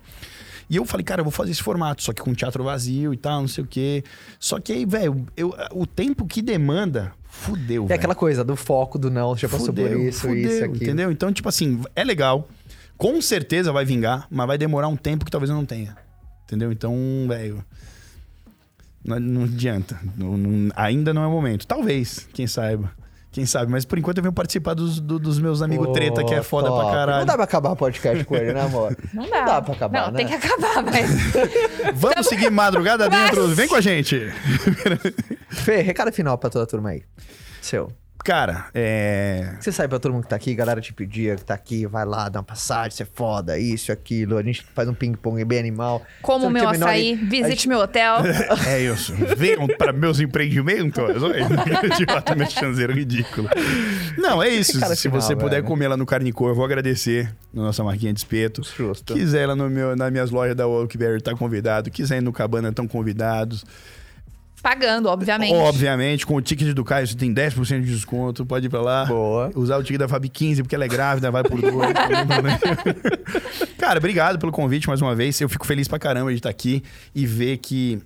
E eu falei, cara, eu vou fazer esse formato, só que com teatro vazio e tal, não sei o quê. Só que aí, velho, eu- o tempo que demanda, fudeu, É velho. aquela coisa do foco, do não, já passou por isso, fudeu, isso, aqui. Entendeu? Então, tipo assim, é legal. Com certeza vai vingar, mas vai demorar um tempo que talvez eu não tenha. Entendeu? Então, velho. Não, não adianta. Não- não- ainda não é o momento. Talvez, quem saiba. Quem sabe, mas por enquanto eu venho participar dos, do- dos meus amigos Pô, treta, que é foda top. pra caralho. Não dá pra acabar o podcast com ele, né, amor? Não dá. Não dá pra acabar, Não, né? tem que acabar, mas. Vamos seguir madrugada dentro. Vem com a gente. Fê, recado final pra toda a turma aí. Seu. Cara, é. Você sabe pra todo mundo que tá aqui, galera te pedia que tá aqui, vai lá, dá uma passagem, você é foda, isso, aquilo. A gente faz um ping-pong bem animal. Como meu menor açaí, a visite gente- meu hotel. É isso. Venham para meus empreendimentos. Olha, De fato, meu chanzeiro ridículo. Não, é isso. cara Se final, você puder velho. comer lá no Carnicor, eu vou agradecer na nossa marquinha de espeto. Justo. Quiser lá no meu, nas minhas lojas da Oakberry, tá convidado. Quiser ir no Cabana, estão convidados. Pagando, obviamente. Obviamente, com o ticket do Caio, você tem 10% de desconto. Pode ir pra lá. Boa. Usar o ticket da Fabi 15, porque ela é grávida, vai por dois. Cara, obrigado pelo convite mais uma vez. Eu fico feliz pra caramba de estar aqui e ver que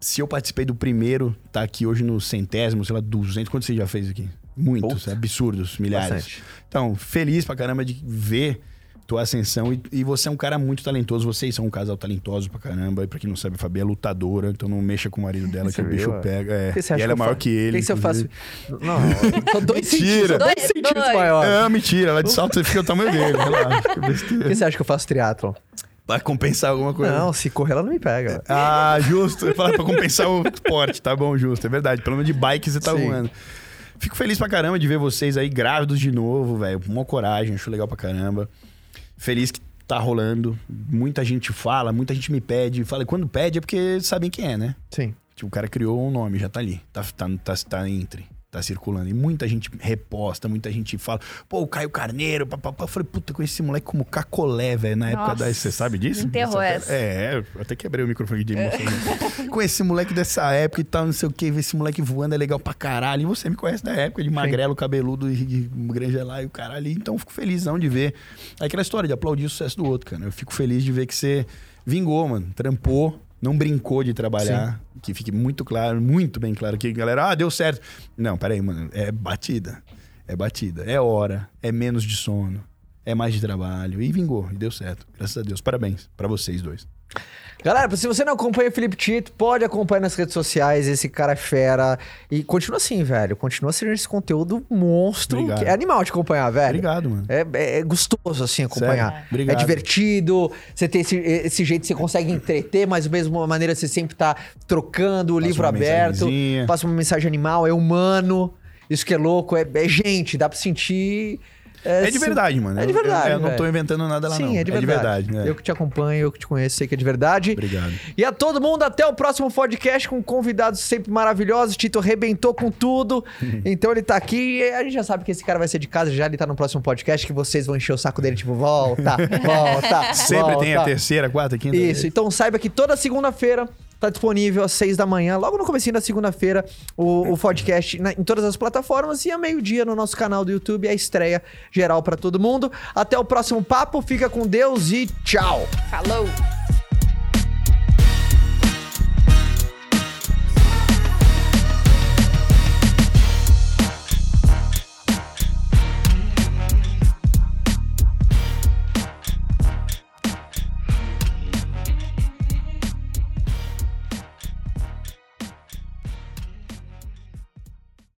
Se eu participei do primeiro, tá aqui hoje no centésimo, sei lá, 200. Quantos você já fez aqui? Muitos, Puta. absurdos, milhares. Bastante. Então, feliz pra caramba de ver tua ascensão. E, e você é um cara muito talentoso. Vocês são um casal talentoso pra caramba. E pra quem não sabe, a Fabi é lutadora, então não mexa com o marido dela, que o bicho viu? pega. É. O E ela é maior que ele. O que, que eu faço? Não, tô dois Mentira. centímetros. Dois Dois, centímetros maior. É, mentira. Ela de salto, você fica o tamanho dele. Relaxa. Por que você acha que eu faço triatlon? Pra compensar alguma coisa. Não, se correr ela não me pega. Ah, justo. Eu falar pra compensar o esporte, tá bom, justo. É verdade. Pelo menos de bike você tá Sim. voando. Fico feliz pra caramba de ver vocês aí grávidos de novo, velho. Uma coragem, acho legal pra caramba. Feliz que tá rolando. Muita gente fala, muita gente me pede. Fala, quando pede é porque sabem quem é, né? Sim. Tipo, o cara criou um nome, já tá ali. Tá, tá, tá, tá entre. Tá circulando. E muita gente reposta, muita gente fala, pô, o Caio Carneiro, papapá. Eu falei, puta, conheci esse moleque como Cacolé, velho, na época Nossa, da. Você sabe disso? enterrou essa. É, eu até quebrei o microfone de emoção. né? com esse moleque dessa época e tal, não sei o que, ver esse moleque voando é legal pra caralho. E você me conhece da época de magrelo, cabeludo e de granja lá e o caralho. Então eu fico felizão de ver. É aquela história de aplaudir o sucesso do outro, cara. Eu fico feliz de ver que você vingou, mano. Trampou, não brincou de trabalhar. Que fique muito claro, muito bem claro que galera, ah, deu certo. Não, peraí, mano. É batida. É batida. É hora. É menos de sono. É mais de trabalho. E vingou. E deu certo. Graças a Deus. Parabéns pra vocês dois. Galera, se você não acompanha o Felipe Tito, pode acompanhar nas redes sociais. Esse cara é fera. E continua assim, velho. Continua sendo esse conteúdo monstro. Obrigado. que É animal de acompanhar, velho. Obrigado, mano. É, é- é gostoso, assim, acompanhar. Sério? Obrigado. É divertido. Você tem esse, esse jeito, você consegue entreter, mas da mesma maneira você sempre tá trocando o Passa livro aberto. Passa uma mensagem animal, é humano. Isso que é louco, é, é gente, dá pra sentir. É de sim- verdade, mano. É de Eu- eu- verdade. Eu, não tô inventando nada lá, Sim, não. é de verdade. né? Eu que te acompanho, eu que te conheço, sei que é de verdade. Obrigado. E a todo mundo, até o próximo podcast com convidados sempre maravilhosos. Tito arrebentou com tudo. então ele tá aqui e a gente já sabe que esse cara vai ser de casa já. Ele tá no próximo podcast que vocês vão encher o saco dele, tipo, volta, volta. Sempre tem a volta. terceira, quarta, quinta. Isso, então saiba que toda segunda-feira tá disponível às seis da manhã, logo no comecinho da segunda-feira, o, o podcast na- em todas as plataformas e a meio-dia no nosso canal do YouTube, a estreia geral pra todo mundo. Até o próximo papo, fica com Deus e tchau! Falou!